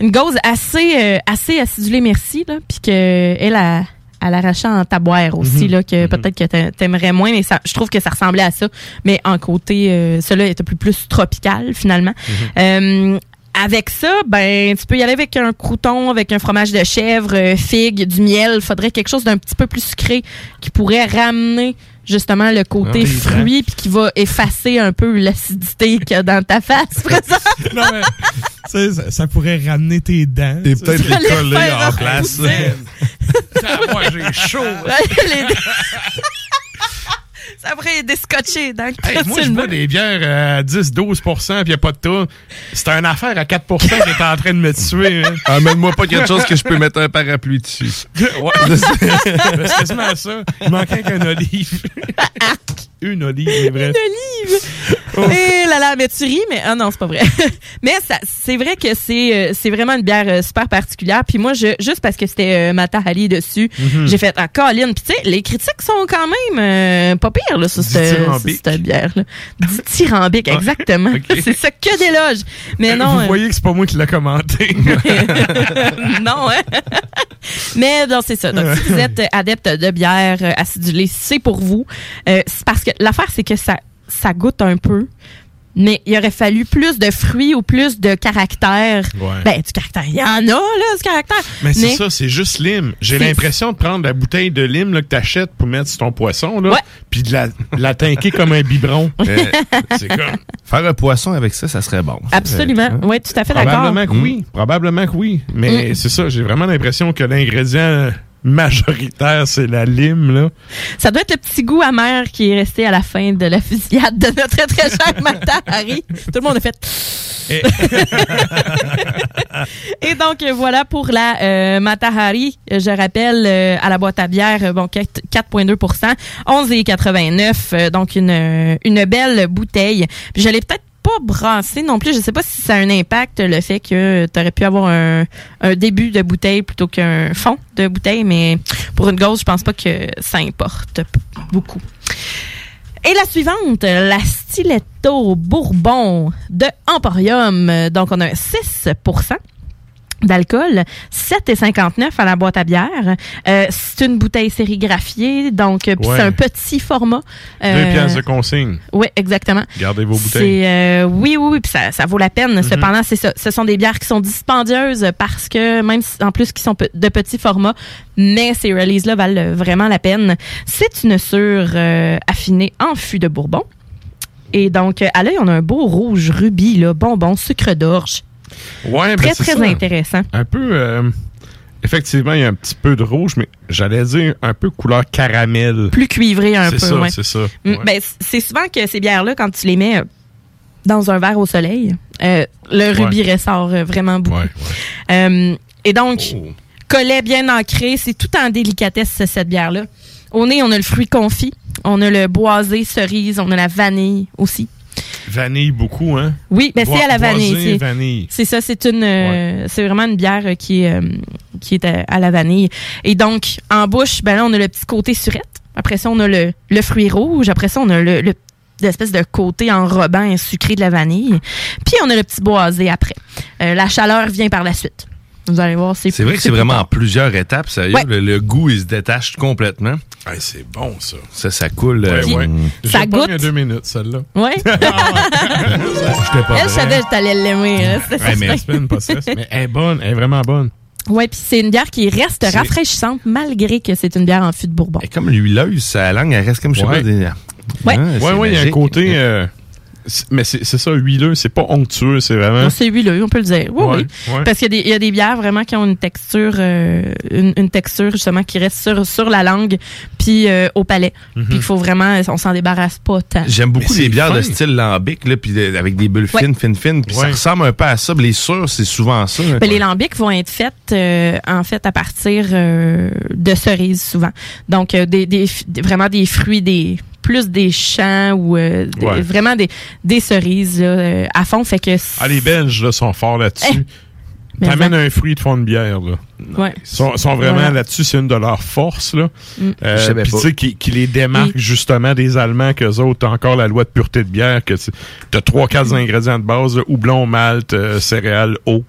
une gauze assez, euh, assez acidulée, merci, là, puis que elle a, elle arrachait en taboire aussi, Mhm. là, que peut-être que t'a- t'aimerais moins, mais ça, je trouve que ça ressemblait à ça, mais en côté, euh, celui-là était plus, plus tropical, finalement. Euh, avec ça, ben, tu peux y aller avec un crouton, avec un fromage de chèvre, euh, figue, du miel. Faudrait quelque chose d'un petit peu plus sucré qui pourrait ramener justement le côté Ah, des fruit puis qui va effacer un peu l'acidité qu'il y a dans ta face. présent. non, mais, tu sais, ça, ça pourrait ramener tes dents. Et peut-être les coller en place. Moi, j'ai chaud. Les- ça pourrait être descotché dans le Hey, moi, je bois des bières à 10-12 puis il n'y a pas de tout. C'est une affaire à 4 qui est en train de me tuer. hein. Amène-moi pas quelque chose que je peux mettre un parapluie dessus. Ouais. c'est quasiment ça. Il manquait qu'une olive. une olive, mais bref. Une olive! Et là là, mais tu ris, mais ah non, c'est pas vrai. mais ça, c'est vrai que c'est euh, c'est vraiment une bière euh, super particulière. Puis moi, je, juste parce que c'était euh, Mata dessus, Mhm. j'ai fait ah Colin. Puis tu sais, les critiques sont quand même euh, pas pires là sur cette, bière là. Dithyrambique, exactement. c'est ça que d'éloges. Mais non. Vous euh, voyez que c'est pas moi qui l'ai commenté. non, hein? Mais non, c'est ça. Donc, si vous êtes adepte de bière euh, acidulée, c'est pour vous. Euh, c'est parce que l'affaire, c'est que ça, ça goûte un peu. Mais il aurait fallu plus de fruits ou plus de caractère. Ouais. Ben, du caractère. Il y en a, là, du caractère. Mais c'est ça, c'est juste lime. J'ai l'impression de prendre la bouteille de lime là, que t'achètes pour mettre sur ton poisson, là, Ouais. puis de la, de la tinquer comme un biberon. Euh, c'est comme... Faire un poisson avec ça, ça serait bon. Absolument. Oui, tout à fait d'accord. Probablement que oui. Probablement que oui. Mais Mm. c'est ça, j'ai vraiment l'impression que l'ingrédient majoritaire, c'est la lime, là. Ça doit être le petit goût amer qui est resté à la fin de la fusillade de notre très, très cher Hari. Tout le monde a fait. Et donc voilà pour la euh, Matahari, je rappelle euh, à la boîte à bière euh, bon 4 4.2% 11,89 euh, donc une une belle bouteille. Puis je l'ai peut-être pas brassé non plus, je sais pas si ça a un impact le fait que tu aurais pu avoir un, début de bouteille plutôt qu'un fond de bouteille mais pour une gauze, je pense pas que ça importe beaucoup. Et la suivante, la Stiletto Bourbon de Emporium. Donc, on a un 6 d'alcool, 7,59 à la boîte à bière. Euh, c'est une bouteille sérigraphiée, donc euh, Ouais. c'est un petit format. Deux Euh, pièces de consigne. Oui, exactement. Gardez vos bouteilles. euh, oui, oui, oui, puis ça, ça vaut la peine. Mhm. Cependant, c'est ça. Ce sont des bières qui sont dispendieuses parce que même en plus qui sont de petits formats, mais ces releases-là valent vraiment la peine. C'est une euh, affinée en fût de Bourbon. Et donc, à l'œil, on a un beau rouge rubis, là, bonbon, sucre d'orge. Ouais, ben, Très, c'est très ça. intéressant. Un peu. euh, effectivement, il y a un petit peu de rouge, mais j'allais dire un peu couleur caramel. Plus cuivré un peu. C'est ça, ouais. c'est ça. Mm, Ouais. ben, c'est souvent que ces bières-là, quand tu les mets euh, dans un verre au soleil, euh, le rubis ressort vraiment beaucoup. Euh, et donc, Oh. collet bien ancré, c'est tout en délicatesse, cette bière-là. Au nez, on a le fruit confit, on a le boisé, cerise, on a la vanille aussi. Vanille beaucoup, hein? Oui, ben c'est à la vanille. c'est- vanille. C'est ça, c'est une, euh, c'est vraiment une bière euh, qui est, euh, qui est à, à la vanille. Et donc, en bouche, ben là, on a le petit côté surette. Après ça, on a le, le fruit rouge. Après ça, on a le, le l'espèce de côté enrobant sucré de la vanille. Puis on a le petit boisé après. Euh, la chaleur vient par la suite. Vous allez voir, c'est C'est vrai que c'est vraiment en plusieurs étapes, sérieux. Ouais. Le, le goût, il se détache complètement. c'est bon, ça. Ça, ça coule. Ouais, euh, ouais. mm. Ça goûte. mis à deux minutes, celle-là. Pas Elle, je savais que t'allais l'aimer. hein, Ouais, mais elle est bonne, elle est vraiment bonne. Ouais, puis c'est une bière qui reste rafraîchissante malgré que c'est une bière en fût de Bourbon. Elle est comme l'huileuse, sa langue, elle reste comme, je sais pas, des... Ouais. Ah, Ouais, il y a un côté euh, mais c'est c'est ça, huileux, c'est pas onctueux, c'est vraiment. Non, C'est huileux, on peut le dire. Oui, Ouais, oui. ouais. Parce qu'il y, a des- il y a des bières vraiment qui ont une texture, euh, une, une texture justement qui reste sur, sur la langue, puis euh, au palais. Mhm. Puis il faut vraiment, on s'en débarrasse pas tant. J'aime beaucoup Mais les bières de style lambic, là, puis de- avec des bulles Ouais. fines, fines, fines. Puis ça ressemble un peu à ça. Les sûrs, c'est souvent ça. Ben, les lambics vont être faites euh, en fait à partir euh, de cerises souvent. Donc euh, des, des vraiment des fruits des plus des champs ou euh, des- Ouais. vraiment des, des cerises là, euh, à fond fait que Ah, les Belges là, sont forts là-dessus. Eh! T'amènes un fruit, ils te font une bière. Là. ouais. Ils sont, sont vraiment Voilà. là-dessus, c'est une de leurs forces. Là. Mm. Euh, Je savais puis pas. tu sais, qui, qui les démarque Oui. justement des Allemands, qu'eux autres, t'as encore la loi de pureté de bière, que tu as trois, quatre Mm. ingrédients de base, là, houblon, malt, euh, céréales, eau.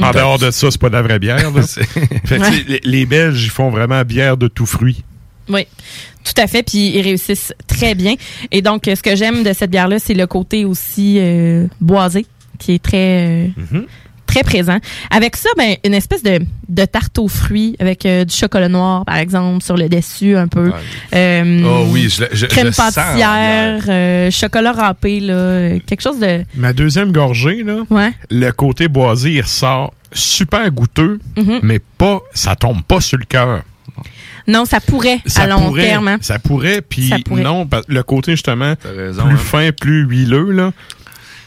En Mm. dehors de ça, c'est pas de la vraie bière. Là. Fait les, les Belges, ils font vraiment bière de tout fruit. Oui, tout à fait. Puis ils réussissent très bien. Et donc, ce que j'aime de cette bière-là, c'est le côté aussi euh, boisé, qui est très, euh, Mhm. très présent. Avec ça, ben, une espèce de, de tarte aux fruits avec euh, du chocolat noir, par exemple, sur le dessus un peu. Euh, Oh oui, je, je, crème je pâtissière, euh, chocolat râpé, là, quelque chose de... Ma deuxième gorgée, là, Ouais. le côté boisé, il ressort super goûteux, Mhm. mais pas, ça tombe pas sur le cœur. Non, ça pourrait Ça à long pourrait, terme. hein. Ça pourrait, puis non, parce- le côté justement raison, plus hein. fin, plus huileux, là.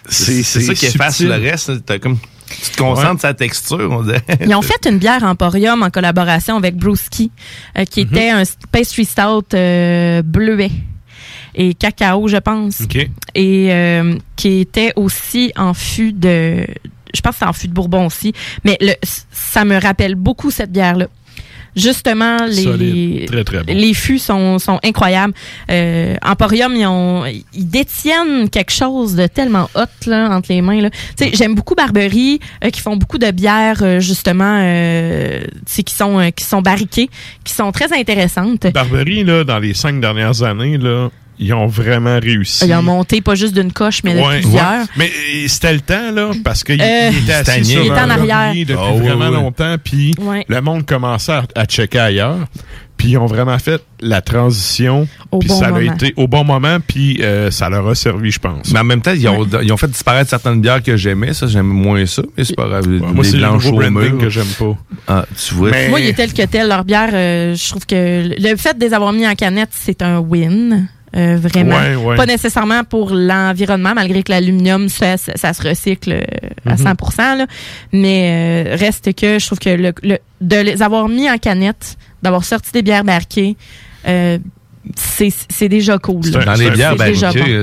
C'est ça qui efface le reste. comme, tu te concentres sur sa texture, on dirait. Ils ont fait une bière Emporium en collaboration avec Brewski, euh, qui Mhm. était un pastry stout euh, bleuet et cacao, je pense. Et euh, qui était aussi en fût de... Je pense que c'est en fût de Bourbon aussi. Mais le, ça me rappelle beaucoup cette bière-là. Justement, les, Solide. les, Très, très bon. les fûts sont, sont incroyables. Euh, Emporium, ils, ont, ils détiennent quelque chose de tellement hot là, entre les mains. Là. Tu sais, J'aime beaucoup Barberie, euh, qui font beaucoup de bières, euh, justement, euh, qui, sont, euh, qui sont barriquées, qui sont très intéressantes. Barberie, là, dans les cinq dernières années, là, ils ont vraiment réussi. Ils ont monté pas juste d'une coche, mais de Ouais, plusieurs. ouais. Mais euh, c'était le temps, là, parce qu'il Euh, il était assis sur Il était un en arrière. depuis Ah, vraiment oui. longtemps, puis Ouais. le monde commençait à, à checker ailleurs. Puis ils ont vraiment fait la transition, Au puis bon ça a moment. été au bon moment, puis euh, ça leur a servi, je pense. Mais en même temps, ils ont, ils ont fait disparaître certaines bières que j'aimais. Ça, j'aime moins ça. Mais c'est pas grave. moi, c'est le que j'aime pas. Ah, tu vois. Mais- Moi, il est tel que tel. Leur bière, euh, je trouve que le fait de les avoir mis en canette, c'est un win. Euh, vraiment. Ouais, ouais. Pas nécessairement pour l'environnement, malgré que l'aluminium, ça, ça, ça se recycle euh, à Mhm. 100 là. Mais euh, reste que je trouve que le, le- de les avoir mis en canette, d'avoir sorti des bières barquées, euh, c'est c'est déjà cool. là. Dans les bières barriquées,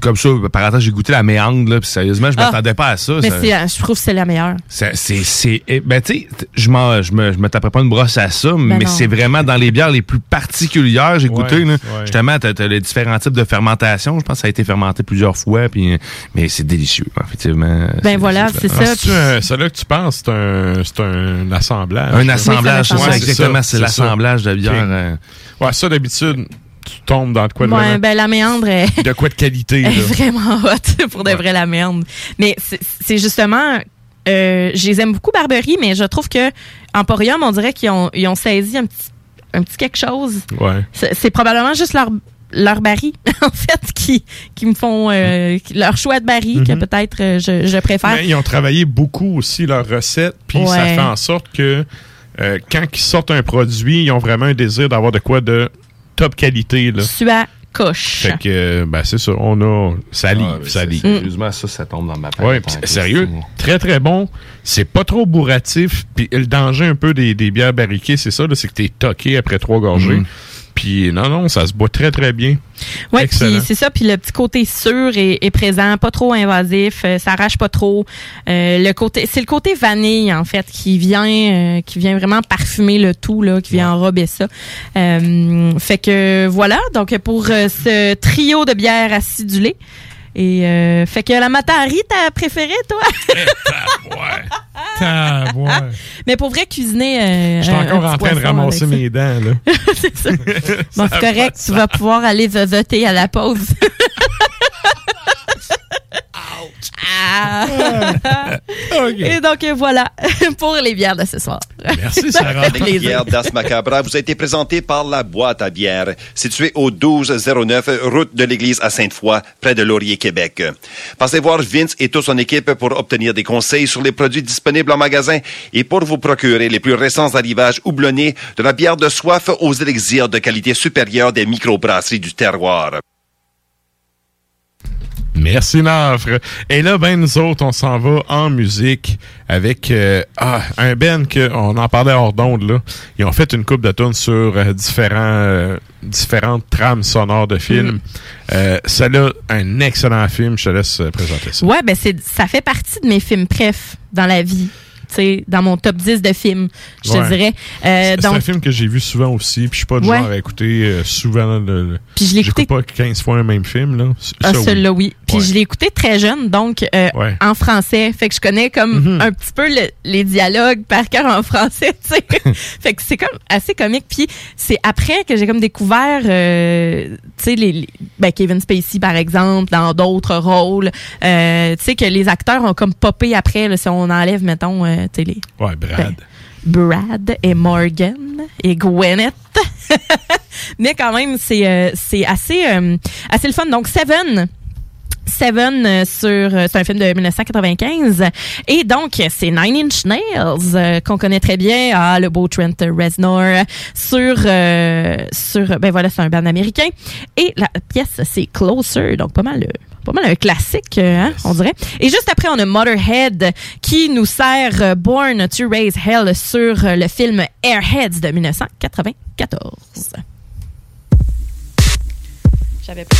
comme ça, par exemple, j'ai goûté la méandre, là, puis sérieusement, je Ah. m'attendais pas à ça. Mais ça- c'est, euh, je trouve que c'est la meilleure. c'est, c'est, eh, ben, tu sais, je je me, je me taperais pas une brosse à ça, mais Ben non. c'est vraiment dans les bières les plus particulières, j'ai Ouais, goûté, là. ouais. Justement, t'as, t'as les différents types de fermentation. Je pense que ça a été fermenté plusieurs fois, puis, mais c'est délicieux, effectivement. Ben voilà, c'est Ah, ça. un- ça là que tu penses, c'est un, c'est un assemblage? Un assemblage, Oui, c'est c'est ça, un exactement, c'est, l'assemblage de bières. Euh, Ouais, ça, d'habitude, tu tombes dans de quoi de, Ouais, vraiment- ben la méandre est, de quoi de qualité. là. est vraiment hot pour de Ouais. vrai la. Mais c'est justement, euh, je les aime beaucoup Barberie, mais je trouve que Emporium, on dirait qu'ils ont, ils ont saisi un petit, un petit quelque chose. Ouais. C'est probablement juste leur leur baril, en fait, qui, qui me font euh, qui- leur choix de baril que Mhm. peut-être euh, je, je préfère. Mais ils ont travaillé beaucoup aussi leurs recettes, puis ça fait en sorte que euh, quand ils sortent un produit, ils ont vraiment un désir d'avoir de quoi de top qualité. Là. Sua coche. Fait que, ben, c'est ça, on a. Ça livre, ah, ça c'est- livre. Sérieusement, ça, ça tombe dans ma. Ouais, pis sérieux, très très bon. C'est pas trop bourratif. Puis le danger un peu des, des bières barriquées, c'est ça, là, c'est que t'es toqué après trois gorgées. Mhm. Puis non, non, ça se boit très très bien. Puis c'est ça, puis le petit côté sûr est, est présent, pas trop invasif, euh, ça arrache pas trop. Euh, le côté, c'est le côté vanille en fait qui vient, euh, qui vient vraiment parfumer le tout là, qui vient enrober ça. Euh, fait que voilà, donc pour euh, ce trio de bières acidulées. Et euh, fait que la Matari, t'as préféré, toi? Ouais. Mais pour vrai, cuisiner. Euh, Je suis un- encore en train de ramasser mes dents, là. c'est ça. Bon, c'est correct, tu vas pouvoir aller voter à la pause. Ah. Et donc, euh, voilà pour les bières de ce soir. Merci, Sarah. La bière d'As Macabra vous a été présentée par la boîte à bière, située au 1209 route de l'église à Sainte-Foy, près de Laurier, Québec. Passez voir Vince et toute son équipe pour obtenir des conseils sur les produits disponibles en magasin et pour vous procurer les plus récents arrivages houblonnés de la bière de soif aux élixirs de qualité supérieure des microbrasseries du terroir. Merci, Nafre. Et là, ben, nous autres, on s'en va en musique avec euh, ah, un Ben que on en parlait hors d'onde, là. Ils ont fait une coupe de tunes sur euh, différents, euh, différentes trames sonores de films. Euh, Celle-là, un excellent film. Je te laisse présenter ça. Ouais, ben c'est ça fait partie de mes films préf dans la vie. Dans mon top 10 de films, je Ouais. te dirais. Euh, C'est un film que j'ai vu souvent aussi, puis je suis pas du Ouais. genre à écouter euh, souvent le, Puis je l'ai j'écoute pas 15 fois un même film là. Ah, ça, oui. celui-là, oui. Puis je l'ai écouté très jeune, donc euh, en français. Fait que je connais comme un petit peu le- les dialogues par cœur en français, tu sais. fait que c'est comme assez comique. Puis c'est après que j'ai comme découvert, euh, tu sais, les, les- ben, Kevin Spacey, par exemple, dans d'autres rôles. Euh, tu sais, que les acteurs ont comme popé après, là, si on enlève, mettons, euh, les... Ouais, Brad. Brad et Morgan et Gwyneth. Mais quand même, c'est euh, assez, euh, assez le fun. Donc, Seven. Seven euh, sur euh, c'est un film de 1995 et donc c'est Nine Inch Nails euh, qu'on connaît très bien. Ah le beau Trent Reznor sur euh, sur ben voilà c'est un band américain. Et la pièce c'est Closer donc pas mal pas mal un classique hein, on dirait. Et juste après on a Motorhead qui nous sert Born to Raise Hell sur le film Airheads de 1994 j'avais pas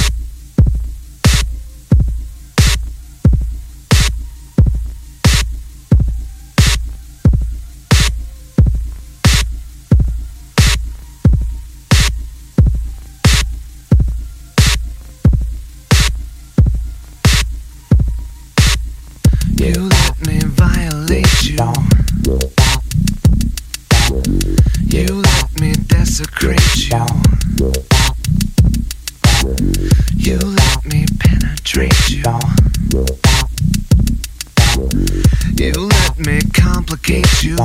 You let me violate you. You let me desecrate you. You let me penetrate you. You let me complicate you.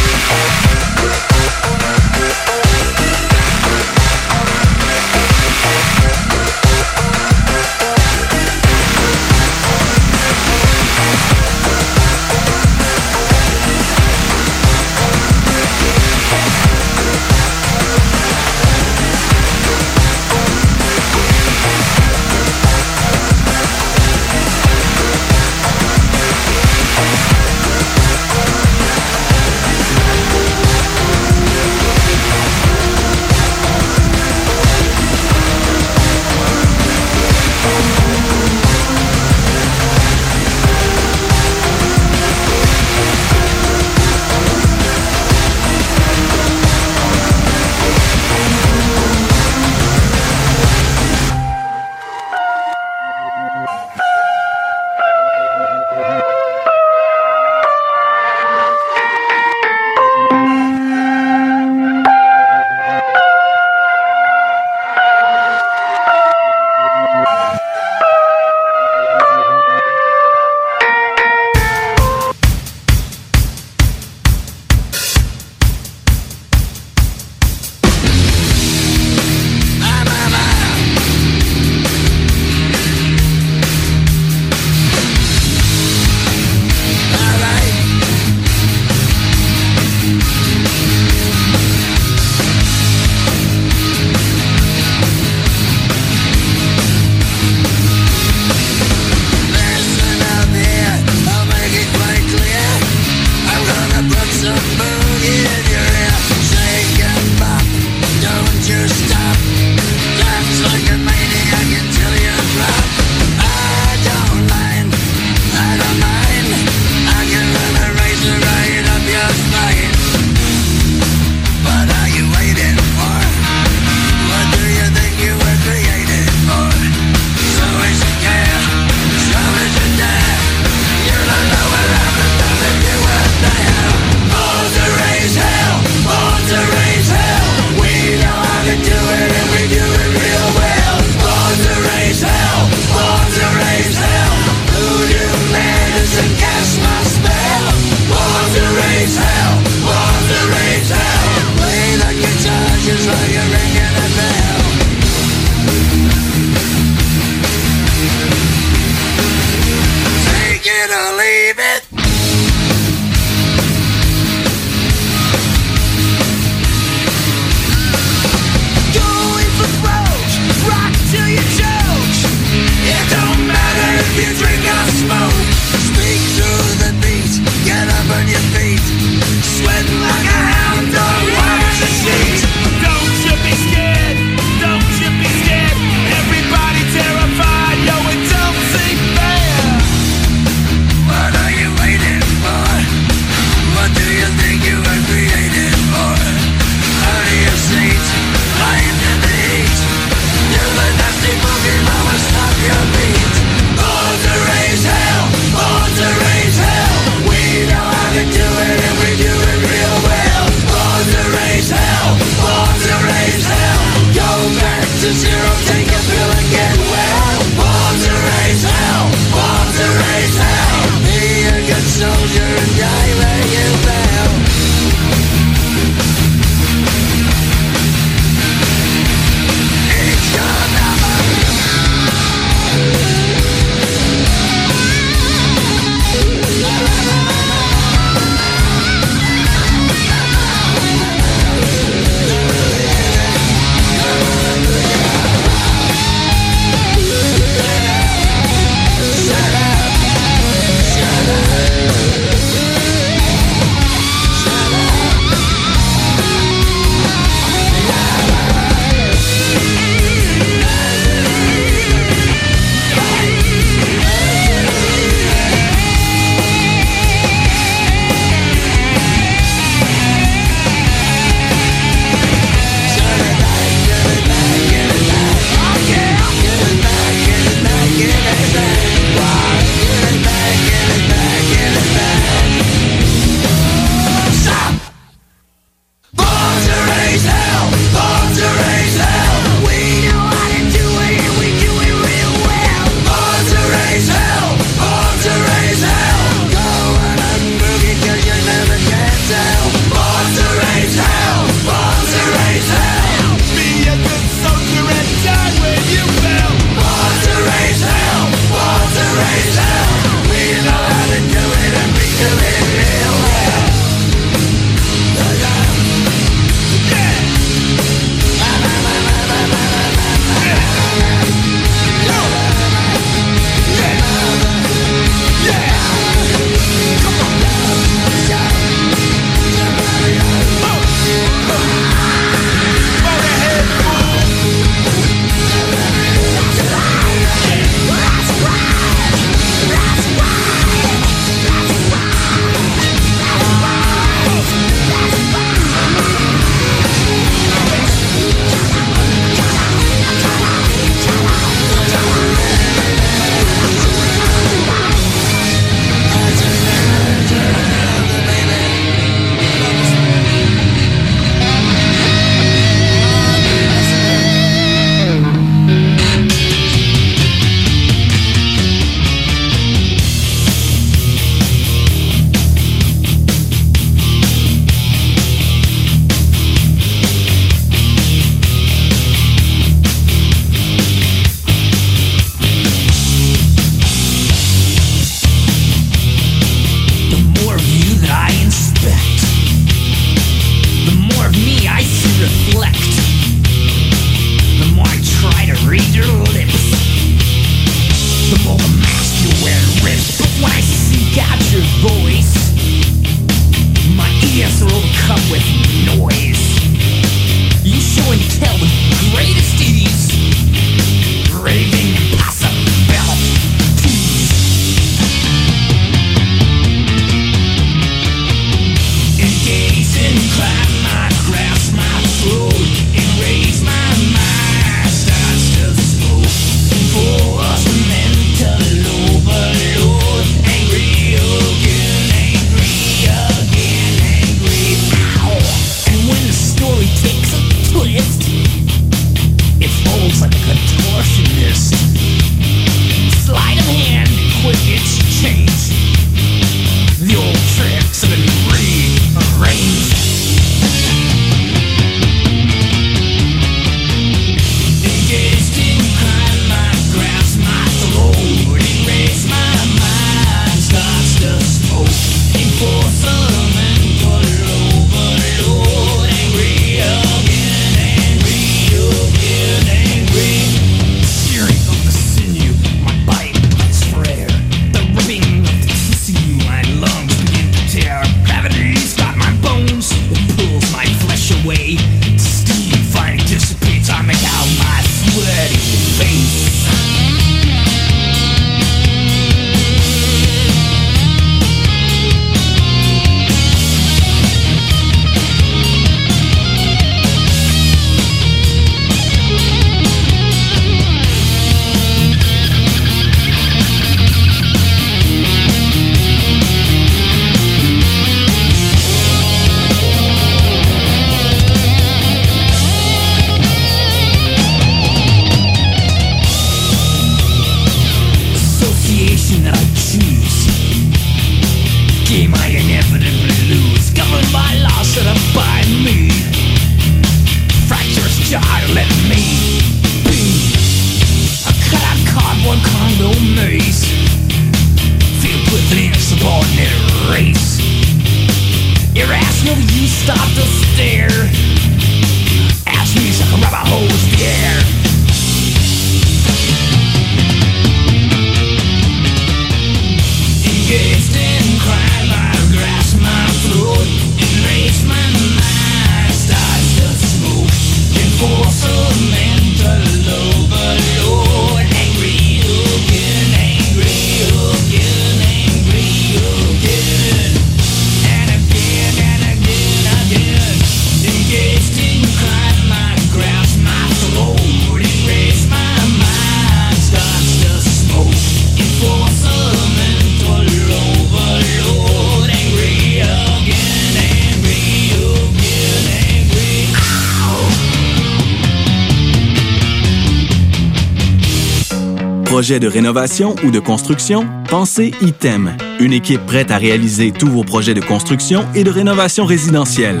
Projet de rénovation ou de construction? Pensez ITEM, une équipe prête à réaliser tous vos projets de construction et de rénovation résidentielle.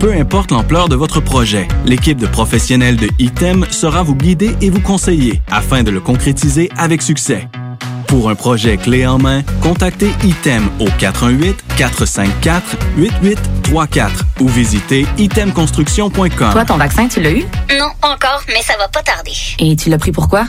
Peu importe l'ampleur de votre projet, l'équipe de professionnels de ITEM sera vous guider et vous conseiller afin de le concrétiser avec succès. Pour un projet clé en main, contactez ITEM au 418-454-8834 ou visitez itemconstruction.com. Toi, ton vaccin, tu l'as eu? Non, encore, mais ça va pas tarder. Et tu l'as pris pourquoi?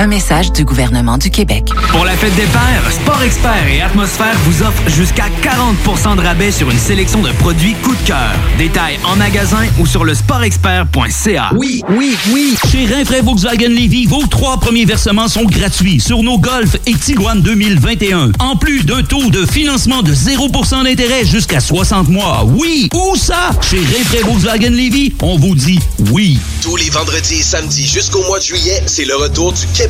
Un message du gouvernement du Québec. Pour la fête des pères, Sport Expert et Atmosphère vous offrent jusqu'à 40% de rabais sur une sélection de produits coup de cœur. Détails en magasin ou sur le sportexpert.ca. Oui, oui, oui. Chez Rinfraie Volkswagen Lévy, vos trois premiers versements sont gratuits sur nos Golf et Tiguan 2021. En plus d'un taux de financement de 0% d'intérêt jusqu'à 60 mois. Oui, où ça? Chez Rinfraie Volkswagen Lévy, on vous dit oui. Tous les vendredis et samedis jusqu'au mois de juillet, c'est le retour du Québec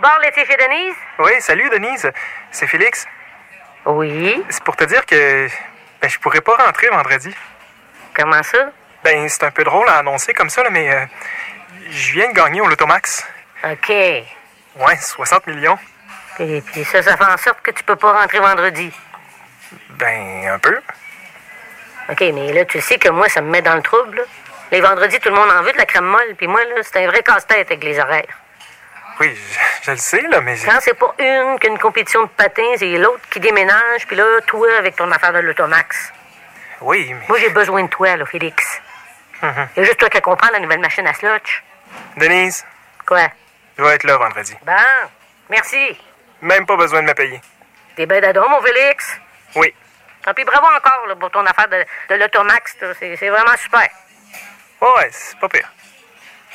Bord laitier chez Denise? Oui, salut Denise. C'est Félix. Oui. C'est pour te dire que ben, je pourrais pas rentrer vendredi. Comment ça? Ben, c'est un peu drôle à annoncer comme ça, là, mais euh, je viens de gagner au Lotomax. OK. Ouais, 60 millions. Et puis ça, ça fait en sorte que tu peux pas rentrer vendredi. Ben, un peu. OK, mais là, tu sais que moi, ça me met dans le trouble. là. Les vendredis, tout le monde en veut de la crème molle, puis moi, là, c'est un vrai casse-tête avec les horaires. Oui, je, je le sais, là, mais... Quand c'est pas une qu'une compétition de patins, c'est l'autre qui déménage, puis là, toi avec ton affaire de l'automax. Oui, mais... Moi, j'ai besoin de toi, là, Félix. Mhm. Il y a juste toi qui comprends la nouvelle machine à slotch. Denise, Quoi? je vais être là vendredi. Bon, merci. Même pas besoin de me payer. T'es ben d'adon, mon Félix? Oui. Tant pis, bravo encore là, pour ton affaire de, de l'automax. c'est vraiment super. Ouais, c'est pas pire.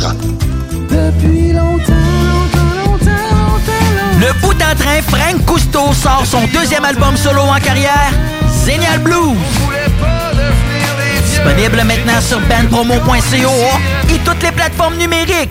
Depuis longtemps, longtemps, longtemps, Le bout en train, Frank Cousteau sort son deuxième album solo en carrière, Zénial Blues. Disponible maintenant sur bandpromo.co et toutes les plateformes numériques.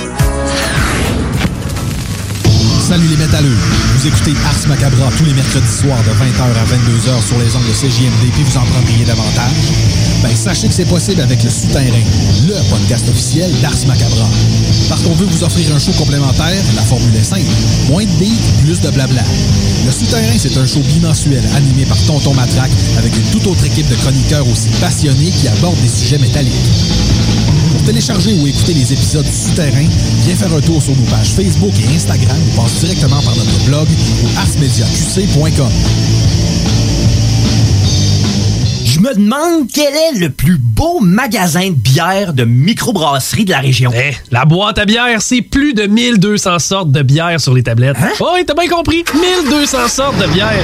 Salut les métalleux. Vous écoutez Ars Macabra tous les mercredis soirs de 20h à 22h sur les ondes de CJMD puis vous en prendriez davantage? Ben sachez que c'est possible avec le Souterrain, le podcast officiel d'Ars Macabra. Parce qu'on veut vous offrir un show complémentaire, la formule est simple. Moins de beats, plus de blabla. Le Souterrain, c'est un show bimensuel animé par Tonton Matraque avec une toute autre équipe de chroniqueurs aussi passionnés qui abordent des sujets métalliques. Pour télécharger ou écouter les épisodes du Souterrain, viens faire un tour sur nos pages Facebook et Instagram ou passe directement par notre blog ou arsmediaqc.com. Je me demande quel est le plus beau magasin de bière de microbrasserie de la région. Eh, la boîte à bière, c'est plus de 1200 sortes de bière sur les tablettes. Hein? Oh, oui, t'as bien compris. 1200 sortes de bière.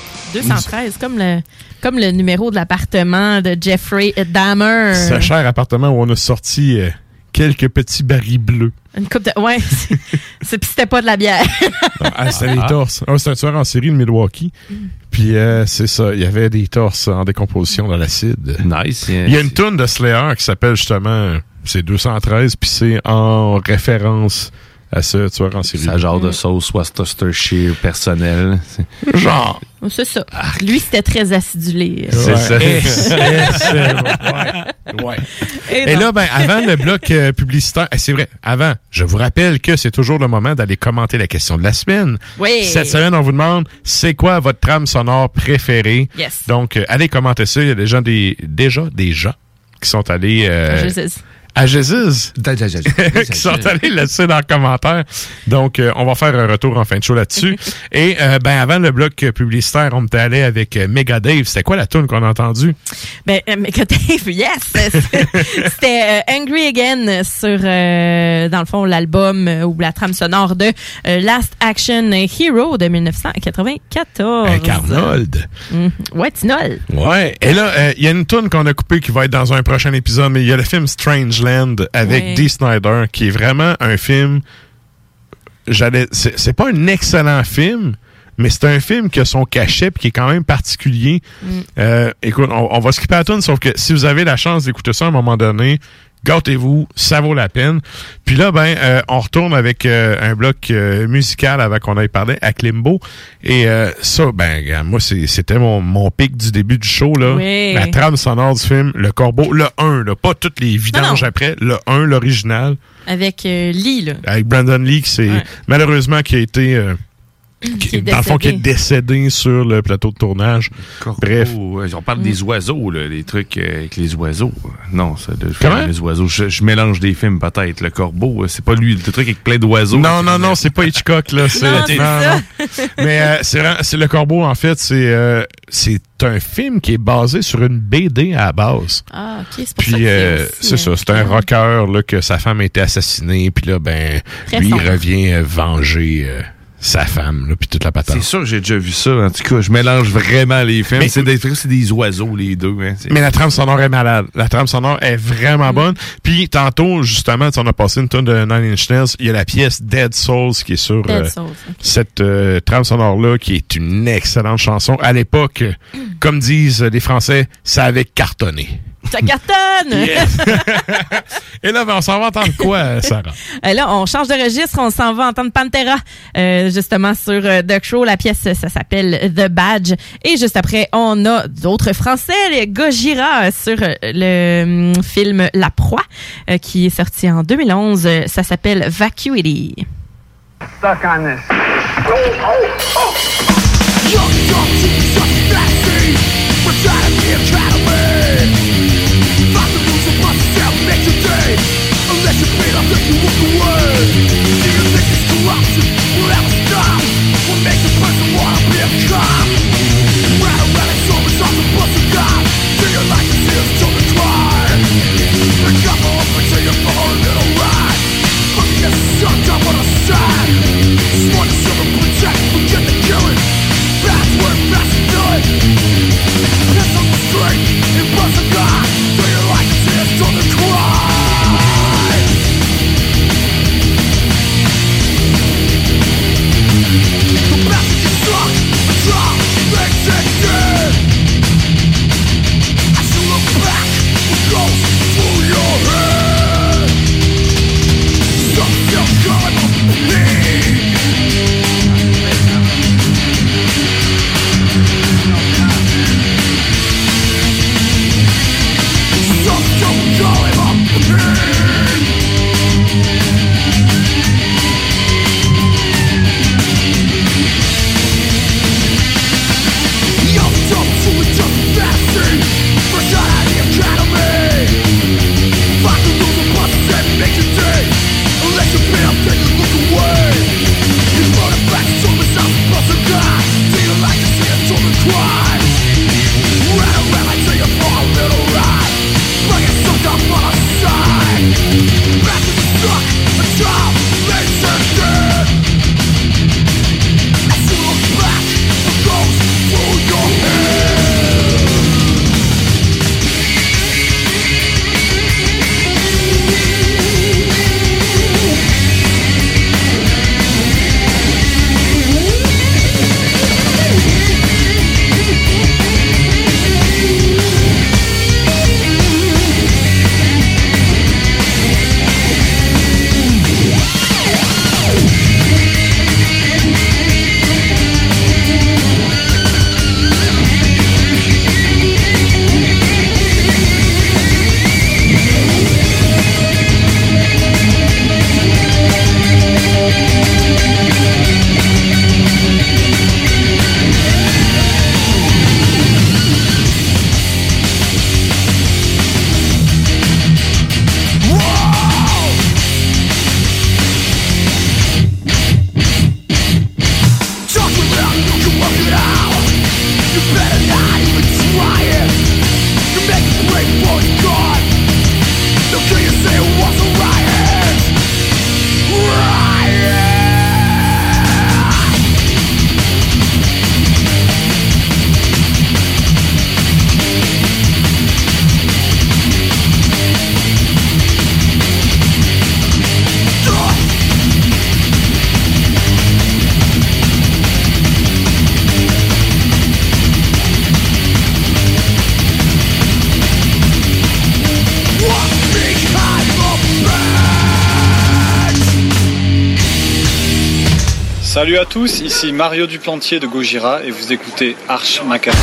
213, comme le, comme le numéro de l'appartement de Jeffrey Dahmer. Ce cher appartement où on a sorti euh, quelques petits barils bleus. Une coupe de. Ouais, c'est- c'est- puis c'était pas de la bière. Ah, c'était des torses. Ah, c'est un tueur en série de Milwaukee. Puis euh, c'est ça, il y avait des torses en décomposition dans l'acide. Nice. Il y a une toune de Slayer qui s'appelle justement c'est 213 puis c'est en référence à ce tueur en série. Ça genre de sauce Worcestershire personnel. Genre. C'est ça. Lui, c'était très acidulé. C'est ça. Et c'est- ouais. Ouais. Et là, ben, avant le bloc euh, publicitaire, eh, c'est vrai, avant, je vous rappelle que c'est toujours le moment d'aller commenter la question de la semaine. Oui. Cette semaine, on vous demande, c'est quoi votre trame sonore préférée? Yes. Donc, euh, allez commenter ça. Il y a déjà des, déjà des gens qui sont allés euh, Je sais. À Jésus qui sont allés laisser dans le commentaire. Donc, euh, on va faire un retour en fin de show là-dessus. Et euh, ben avant le bloc publicitaire, on était allé avec euh, Mega Dave. C'était quoi la tune qu'on a entendue? Ben, euh, que Dave, yes! C'était euh, Angry Again sur, euh, dans le fond, l'album ou la trame sonore de euh, Last Action Hero de 1994. Avec Arnold. Mhm. Ouais, Tinol. Ouais. Et là, euh, il y a une tune qu'on a coupée qui va être dans un prochain épisode, mais il y a le film Strangeland avec Ouais. Dee Snyder, qui est vraiment un film. J'allais. C'est c'est pas un excellent film, mais c'est un film qui a son cachet puis qui est quand même particulier. Mm. Euh, écoute, on, on va skipper la tune, sauf que si vous avez la chance d'écouter ça à un moment donné, gâtez-vous, ça vaut la peine. Puis là, ben, euh, on retourne avec euh, un bloc euh, musical avant qu'on aille parler à Klimbo. Et euh, ça, ben, moi, c'est- c'était mon, mon pic du début du show, là. Oui. La trame sonore du film, Le Corbeau, le 1, là, pas toutes les vidanges non. après, le 1, l'original, Avec euh, Lee, là. avec Brandon Lee, qui c'est Ouais. malheureusement qui a été... euh, qui- dans le fond, qui est décédé sur le plateau de tournage. Bref. On parle des oiseaux, là, les trucs euh, avec les oiseaux. Non, ça Comment? les oiseaux. Je, je mélange des films peut-être. Le corbeau, euh, c'est pas lui, le truc avec plein d'oiseaux. Non, non, non, c'est pas Hitchcock, là. C'est, Non, c'est ça. Mais euh, c'est, Le Corbeau, en fait, c'est, euh, c'est un film qui est basé sur une BD à la base. Ah, OK, c'est Puis euh, aussi, c'est euh, ça, c'est un rocker là, que sa femme a été assassinée, puis là, ben, Très lui, il revient euh, venger euh, sa femme, là, puis toute la patente. C'est sûr que j'ai déjà vu ça. En tout cas, je mélange vraiment les films. Mais- c'est, des, c'est des oiseaux, les deux. Hein. Mais la trame sonore est malade. La trame sonore est vraiment bonne. Puis tantôt, justement, on a passé une tonne de Nine Inch Nails. Il y a la pièce Dead Souls qui est sur Dead euh, Souls, cette euh, trame sonore-là, qui est une excellente chanson. À l'époque, comme disent les Français, ça avait cartonné. Ça cartonne! Et là, ben, on s'en va entendre quoi, euh, Sarah? Euh, là, on change de registre, on s'en va entendre Pantera, euh, justement sur euh, Duck Show. La pièce, ça s'appelle The Badge. Et juste après, on a d'autres Français, les Gojira, euh, sur euh, le hum, film La Proie, euh, qui est sorti en 2011. Euh, Ça s'appelle Vacuity. Stuck on this. Corruption will ever stop What makes a person wanna be a cop? Salut à tous, ici Mario Duplantier de Gojira et vous écoutez Arch Macabre.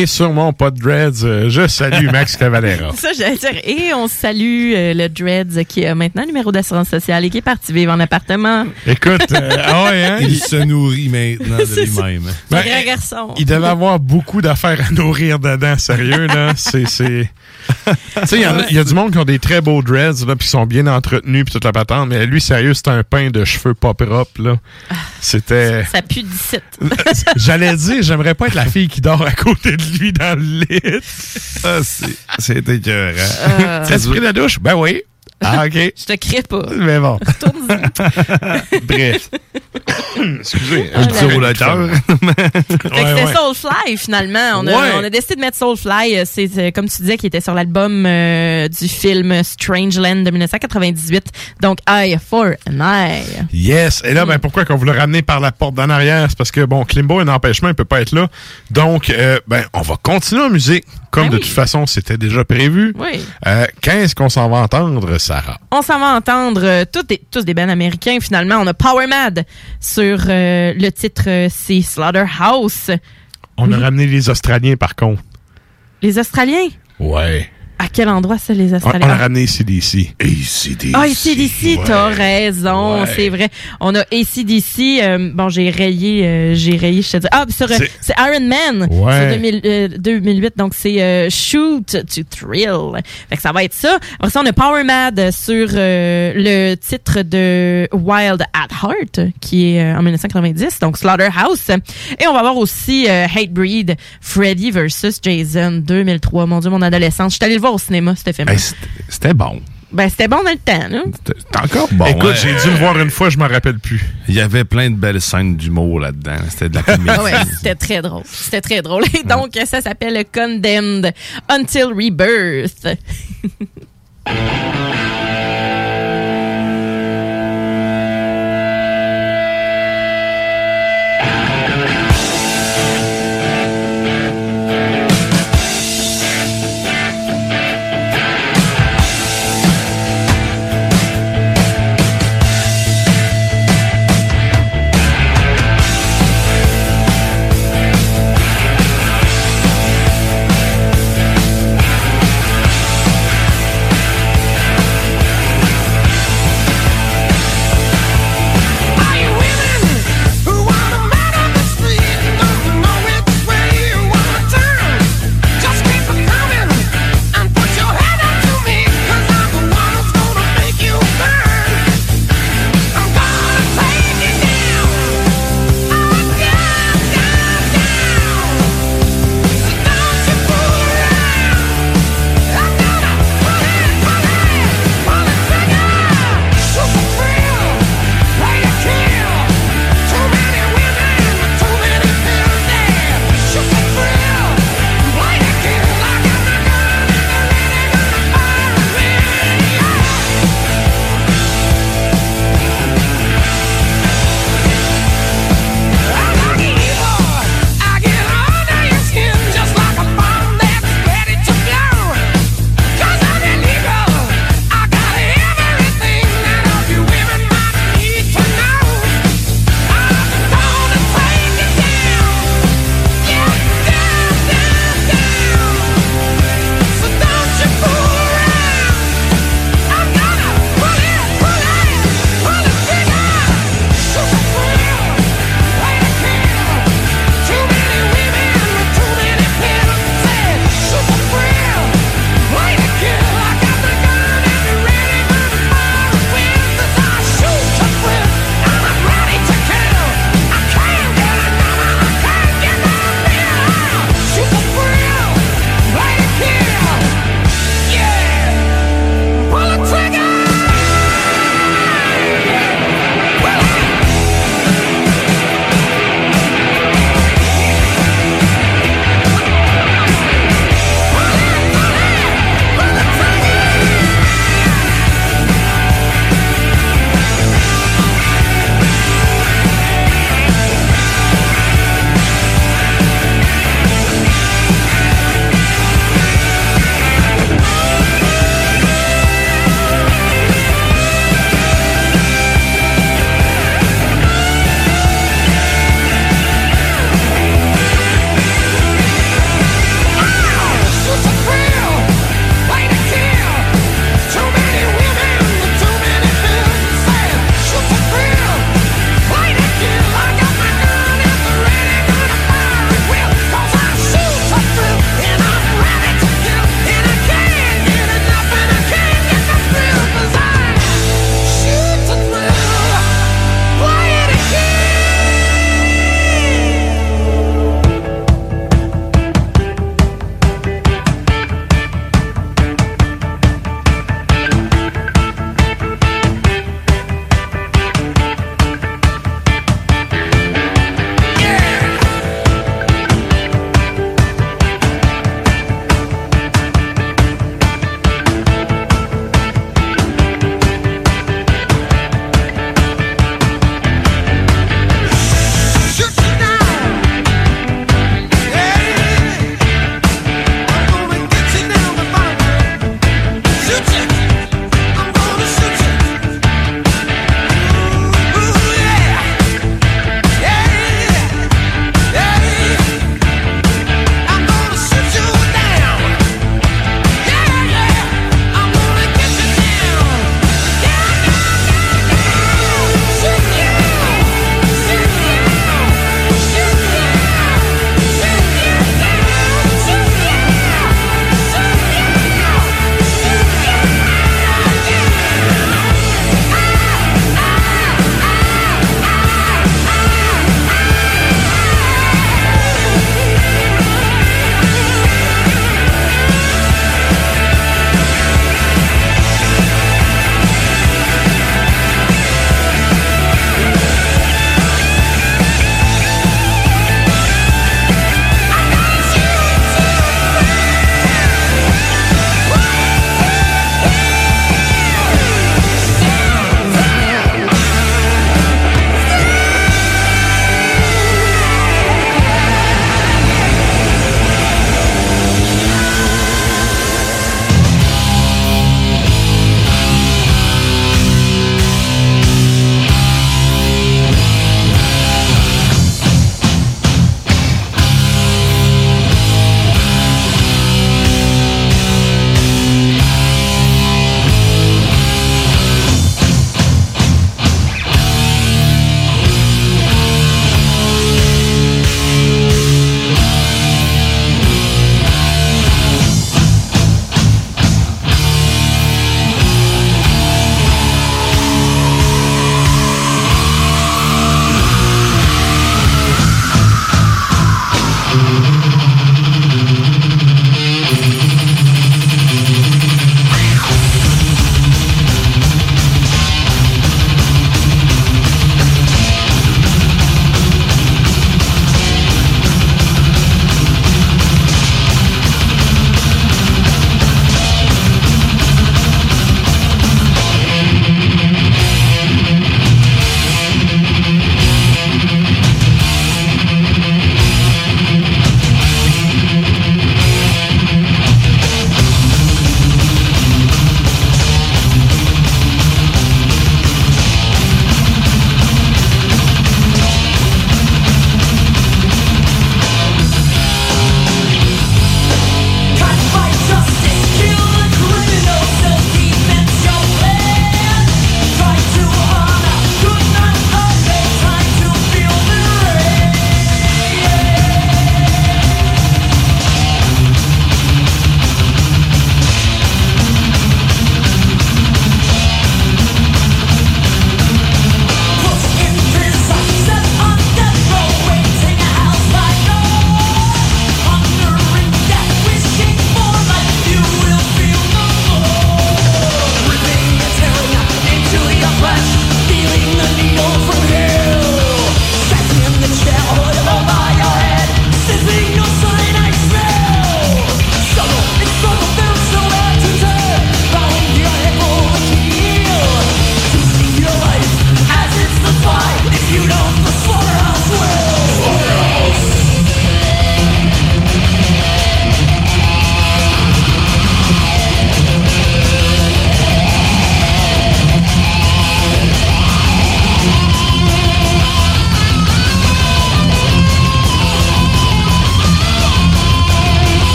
Et sur mon pod Dreads, euh, je salue Max Cavalera. Ça, j'allais dire. Et on salue euh, le Dreads qui a maintenant un numéro d'assurance sociale et qui est parti vivre en appartement. Écoute, euh, ah ouais, hein? Il se nourrit maintenant de lui-même. Un Ben, garçon. Il devait avoir beaucoup d'affaires à nourrir dedans, sérieux, là. C'est, c'est... tu sais, il y, a- du monde qui ont des très beaux dreads, là, puis qui sont bien entretenus, puis toute la patente, mais lui, sérieux, c'était un pain de cheveux pas propre, là. C'était... Ça pue d'ici. J'allais dire, j'aimerais pas être la fille qui dort à côté de lui dans le lit. Ah, c'est, c'est écœurant. Euh. T'as-tu pris la douche? Ben oui. Ah, OK. Je te crée pas. Mais bon. Bref. Excusez. Je dis au lecteur. Fait que c'était Soulfly, finalement. On a, Ouais. on a décidé de mettre Soulfly. euh, C'est, euh, comme tu disais, qui était sur l'album euh, du film Strangeland de 1998. Donc, Eye for an Eye. Yes. Et là, ben, pourquoi qu'on voulait ramener par la porte d'en arrière? C'est parce que, bon, Klimbo un empêchement, il peut pas être là. Donc, euh, ben, on va continuer en musique. Comme Ben de toute façon, c'était déjà prévu. Oui. Euh, qu'est-ce qu'on s'en va entendre, Sarah? On s'en va entendre euh, tous des, tous des bands américains. Finalement, on a Power Mad sur euh, le titre, euh, c'est Slaughterhouse. On a ramené les Australiens, par contre. Les Australiens? Ouais. À quel endroit ça, les On, on Australiens? a ramené ACDC. ACDC. Ah, ACDC, t'as raison, Ouais. c'est vrai. On a ACDC, euh, bon, j'ai rayé, euh, j'ai rayé, je te dis. Ah, sur, euh, C'est- Iron Man, Ouais. sur 2000, euh, 2008, donc c'est euh, Shoot to Thrill. Fait que ça va être ça. Après ça, on a Power Mad sur euh, le titre de Wild at Heart, qui est euh, en 1990, donc Slaughterhouse. Et on va avoir aussi euh, Hatebreed, Freddy versus Jason 2003. Mon Dieu, mon adolescence. Je suis allée le voir au cinéma, ce film. C'était- bon. Ben, c'était bon dans le temps, là. C'était encore bon. Écoute, hein. j'ai dû le voir une fois, je m'en rappelle plus. Il y avait plein de belles scènes d'humour là-dedans. C'était de la comédie. Ah ouais, c'était très drôle. C'était très drôle. Et donc, ça s'appelle Condemned Until Rebirth.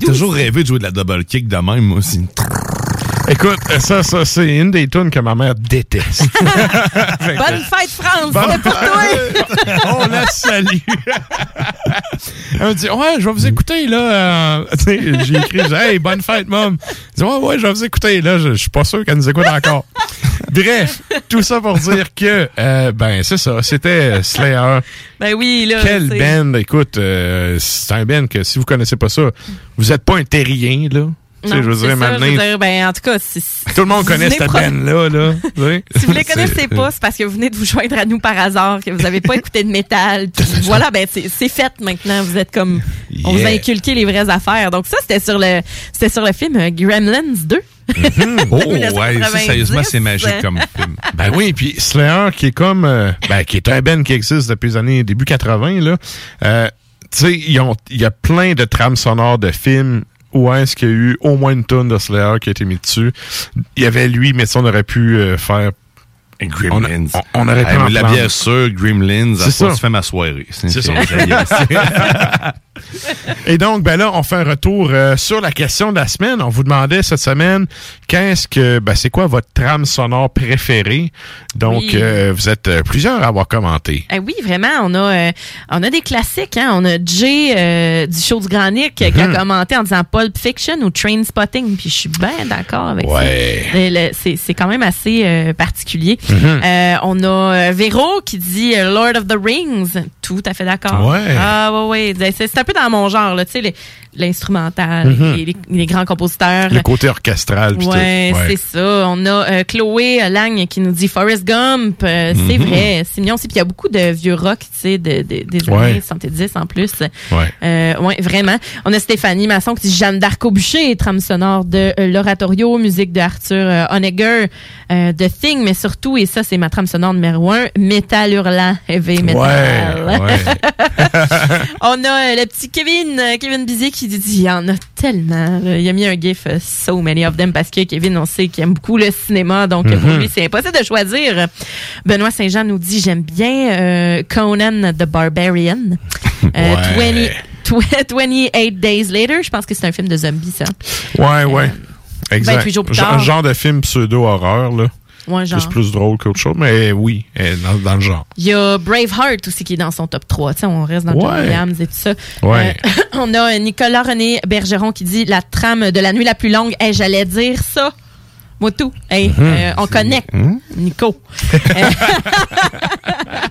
J'ai toujours rêvé de jouer de la double kick de même, moi aussi. Écoute, ça, ça, c'est une des tunes que ma mère déteste. Bonne fête, France! Bonne C'est pour toi! On la salue. Elle me dit, ouais, je vais vous écouter, là. Euh, j'ai écrit, j'ai dit, hey, bonne fête, mom. Elle dit, ouais, ouais, je vais vous écouter, là. Je je suis pas sûr qu'elle nous écoute encore. Bref, tout ça pour dire que, euh, ben, c'est ça, c'était Slayer. Ben oui, là. Quel c'est- band, écoute, euh, c'est un band que si vous connaissez pas ça, vous êtes pas un terrien, là. Non, je veux dire, ça, maintenant, je veux dire, ben, en tout cas, si, tout le monde connaît cette band-là, là. sais. Si vous les C'est- connaissez pas, c'est parce que vous venez de vous joindre à nous par hasard, que vous n'avez pas écouté de métal. Puis voilà, ben c'est c'est fait maintenant. Vous êtes comme, on vous a inculqué les vraies affaires. Donc ça, c'était sur le, c'était sur le film euh, Gremlins 2. Oh, ouais, ça, sérieusement, c'est magique comme film. Ben oui, puis Slayer, qui est comme, euh, ben, qui est un band qui existe depuis les années début 80, là, euh, tu sais, il y a plein de trames sonores de films où est-ce qu'il y a eu au moins une tonne de Slayer qui a été mis dessus. Il y avait lui, mais ça, on aurait pu euh, faire... Gremlins. On, on aurait pu Hey, en la bière sûre, Gremlins, ça. se fait ma soirée. C'est ça. Et donc, ben là, on fait un retour euh, sur la question de la semaine. On vous demandait cette semaine, qu'est-ce que, ben, c'est quoi votre trame sonore préférée? Donc, Oui. euh, vous êtes euh, plusieurs à avoir commenté. Eh oui, vraiment, on a, on a des classiques. Hein? On a Jay du show du Grand Nick qui a Mhm. commenté en disant Pulp Fiction ou Train Spotting. Puis je suis bien d'accord avec Ouais. ça. C'est c'est quand même assez particulier. Mhm. On a Véro qui dit Lord of the Rings. Tout à fait d'accord. Ouais. Ah ouais, ouais. C'est peu dans mon genre, là, tu sais, l'instrumental, Mhm. les, les- les grands compositeurs. Le côté orchestral. pis Ouais, c'est ça. On a euh, Chloé Lang qui nous dit Forrest Gump. Euh, C'est Mhm. vrai, c'est mignon aussi. Puis il y a beaucoup de vieux rock, tu sais, de, de- des années 70 en plus. Ouais. Euh, ouais, vraiment. On a Stéphanie Masson qui dit Jeanne d'Arc au bûcher, trame sonore de l'oratorio, musique de Arthur Honegger, The Thing, mais surtout, et ça c'est ma trame sonore numéro un, Métal hurlant, heavy metal. On a le petit Kevin, euh, Kevin Bizet qui dit il y en a tellement. là. Il a mis un gif euh, so many of them parce que Kevin, on sait qu'il aime beaucoup le cinéma, donc euh, pour Mhm. lui c'est impossible de choisir. Benoît Saint-Jean nous dit j'aime bien euh, Conan the Barbarian. Euh, Ouais. 20 tw- 28 Days Later, je pense que c'est un film de zombies ça. Ouais, ouais. Exact. 28 jours plus Genre- tard. genre de film pseudo-horreur, là. Ouais, genre. Plus, plus drôle qu'autre chose, mais oui, euh, dans, dans le genre. Il y a Braveheart aussi qui est dans son top 3. Tu sais, on reste dans John Ouais. Williams et tout ça. Ouais. Euh, on a euh, Nicolas René Bergeron qui dit la trame de la nuit la plus longue. Hey, J'allais dire ça. Moi tout. Hey, Mhm. euh, on connecte. Nico.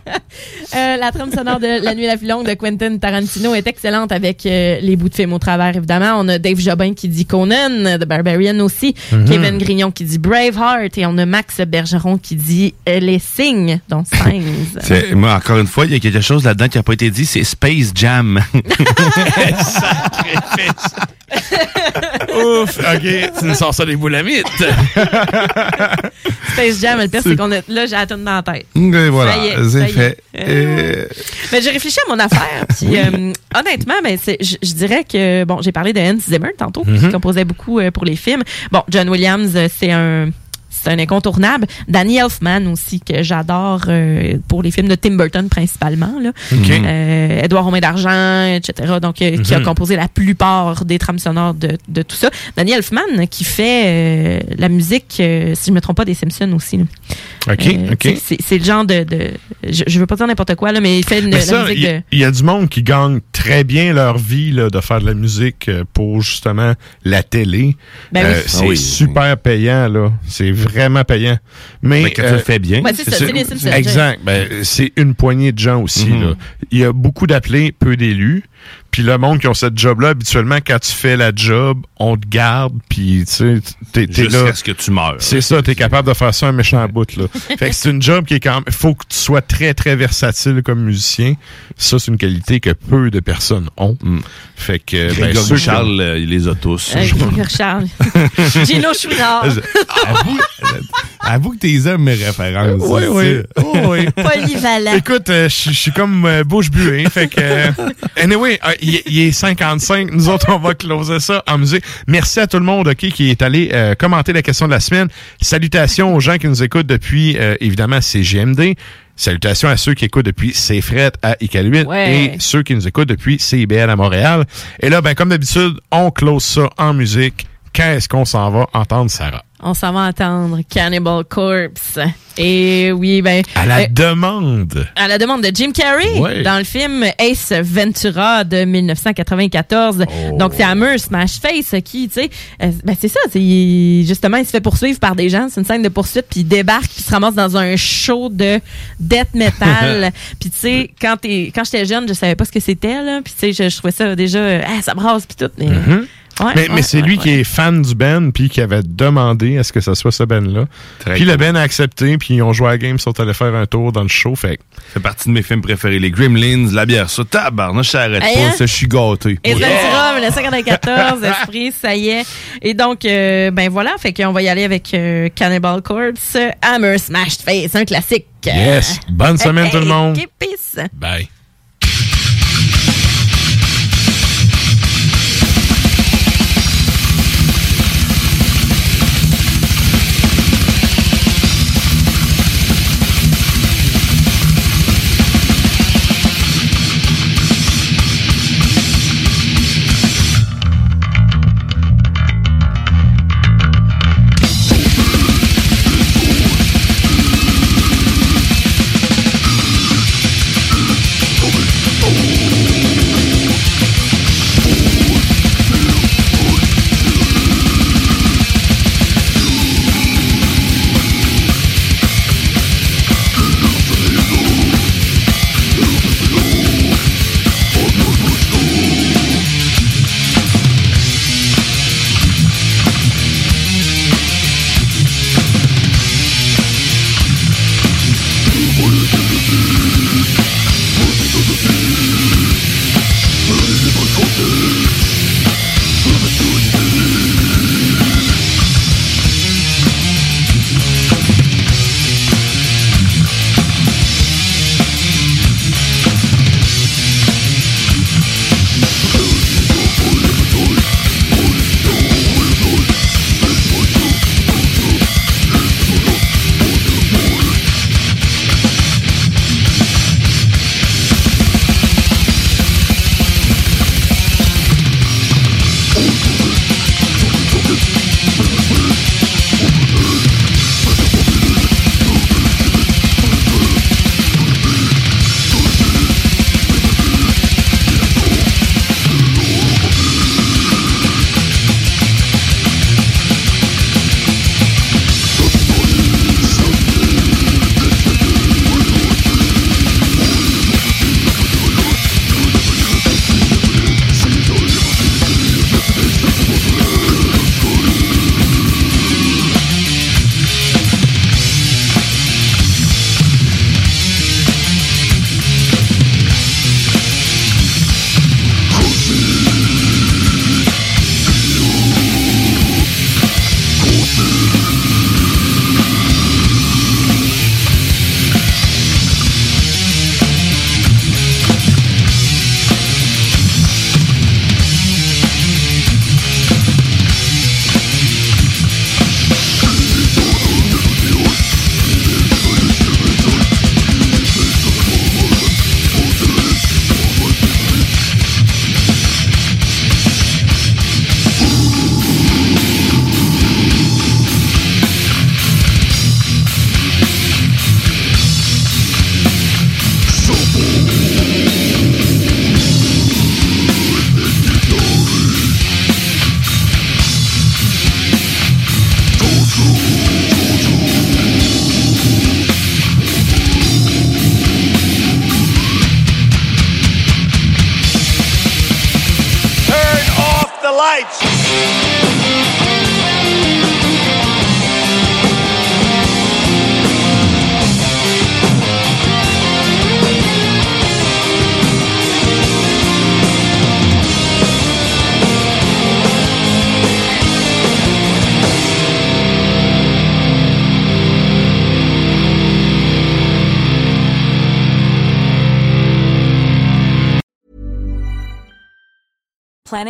Euh, la trame sonore de La nuit la plus longue de Quentin Tarantino est excellente avec euh, les bouts de film au travers, évidemment. On a Dave Jobin qui dit Conan, The Barbarian aussi. Mhm. Kevin Grignon qui dit Braveheart. Et on a Max Bergeron qui dit euh, Les signes, dont Signs. Moi, encore une fois, il y a quelque chose là-dedans qui n'a pas été dit, c'est Space Jam. Ouf, ok, tu nous sors ça des boulamites. Space Jam, le pire, c'est qu'on a, là, j'ai la toune dans la tête. Et voilà, Ça y est, fait. Euh, Mais j'ai réfléchi à mon affaire. Puis, euh, honnêtement, ben, je je dirais que, bon, j'ai parlé de Hans Zimmer tantôt, qui Mhm. composait beaucoup euh, pour les films. Bon, John Williams, euh, c'est un. C'est un incontournable. Danny Elfman aussi, que j'adore euh, pour les films de Tim Burton principalement. Là. Ok. Euh, Edouard Romain d'Argent, etc. Donc, euh, qui a Mhm. composé la plupart des trames sonores de, de tout ça. Danny Elfman, qui fait euh, la musique, euh, si je me trompe pas, des Simpsons aussi. là. OK, Euh, OK. c'est- le genre de... de je, je veux pas dire n'importe quoi, là, mais il fait une, Mais la musique il y, de... il y a du monde qui gagne très bien leur vie là, de faire de la musique pour justement la télé. Ben oui. Euh, c'est Ah oui. super payant, là. C'est vraiment payant. Mais, Mais quand tu le fais bien, Ouais, c'est ça. Exact. Ben, c'est une poignée de gens aussi. Mhm. là. Il y a beaucoup d'appelés, peu d'élus. Puis le monde qui ont cette job-là, habituellement, quand tu fais la job, on te garde, puis tu sais, t'es t'es là. Jusqu'à ce que tu meurs. C'est ça, t'es capable de faire ça un méchant bout, là. fait que c'est une job qui est quand même, faut que tu sois très, très versatile comme musicien. Ça, c'est une qualité que peu de personnes ont. Fait que, ben, Grégory ceux Charles, euh, il les a tous. Euh, Grégory Charles. Gino Chouinard. avoue, avoue que t'es aimes mes références. Oui, oui. Oh. Polyvalent. Écoute, euh, je suis comme euh, bouche buée, fait que... euh, anyway, euh, il est 55. Nous autres, on va closer ça en musique. Merci à tout le monde, qui est allé euh, commenter la question de la semaine. Salutations aux gens qui nous écoutent depuis, euh, évidemment, CGMD. Salutations à ceux qui écoutent depuis C'est Fret à Iqaluit Ouais. et ceux qui nous écoutent depuis CIBL à Montréal. Et là, ben, comme d'habitude, on close ça en musique. Qu'est-ce qu'on s'en va entendre, Sarah? On s'en va entendre Cannibal Corpse. Et oui, ben. À la euh, demande. à la demande de Jim Carrey Ouais. dans le film Ace Ventura de 1994. Oh. Donc c'est Hammer Smash Face qui, tu sais, euh, ben c'est ça, justement il se fait poursuivre par des gens, c'est une scène de poursuite puis il débarque puis il se ramasse dans un show de death metal. puis tu sais quand t'es quand j'étais jeune, je savais pas ce que c'était là, puis tu sais je, je trouvais ça déjà euh, ah, ça brasse puis tout mais Mhm. Ouais, mais ouais, mais c'est ouais, lui ouais. qui est fan du Ben puis qui avait demandé à ce que ce soit ce Ben-là. Puis le Ben a accepté, puis ils ont joué à la game, ils sont allés faire un tour dans le show. Fait fait partie de mes films préférés. Les Gremlins, la bière, ça, tabarnouche, ça arrête Hey, pas. hein? Ça, je suis gâté. Et Ventura, 1994, Esprit, ça y est. Et donc, euh, ben voilà, fait qu'on va y aller avec euh, Cannibal Corpse, Hammer Smashed Face, un classique. Yes. Bonne semaine, tout le monde. peace. Bye.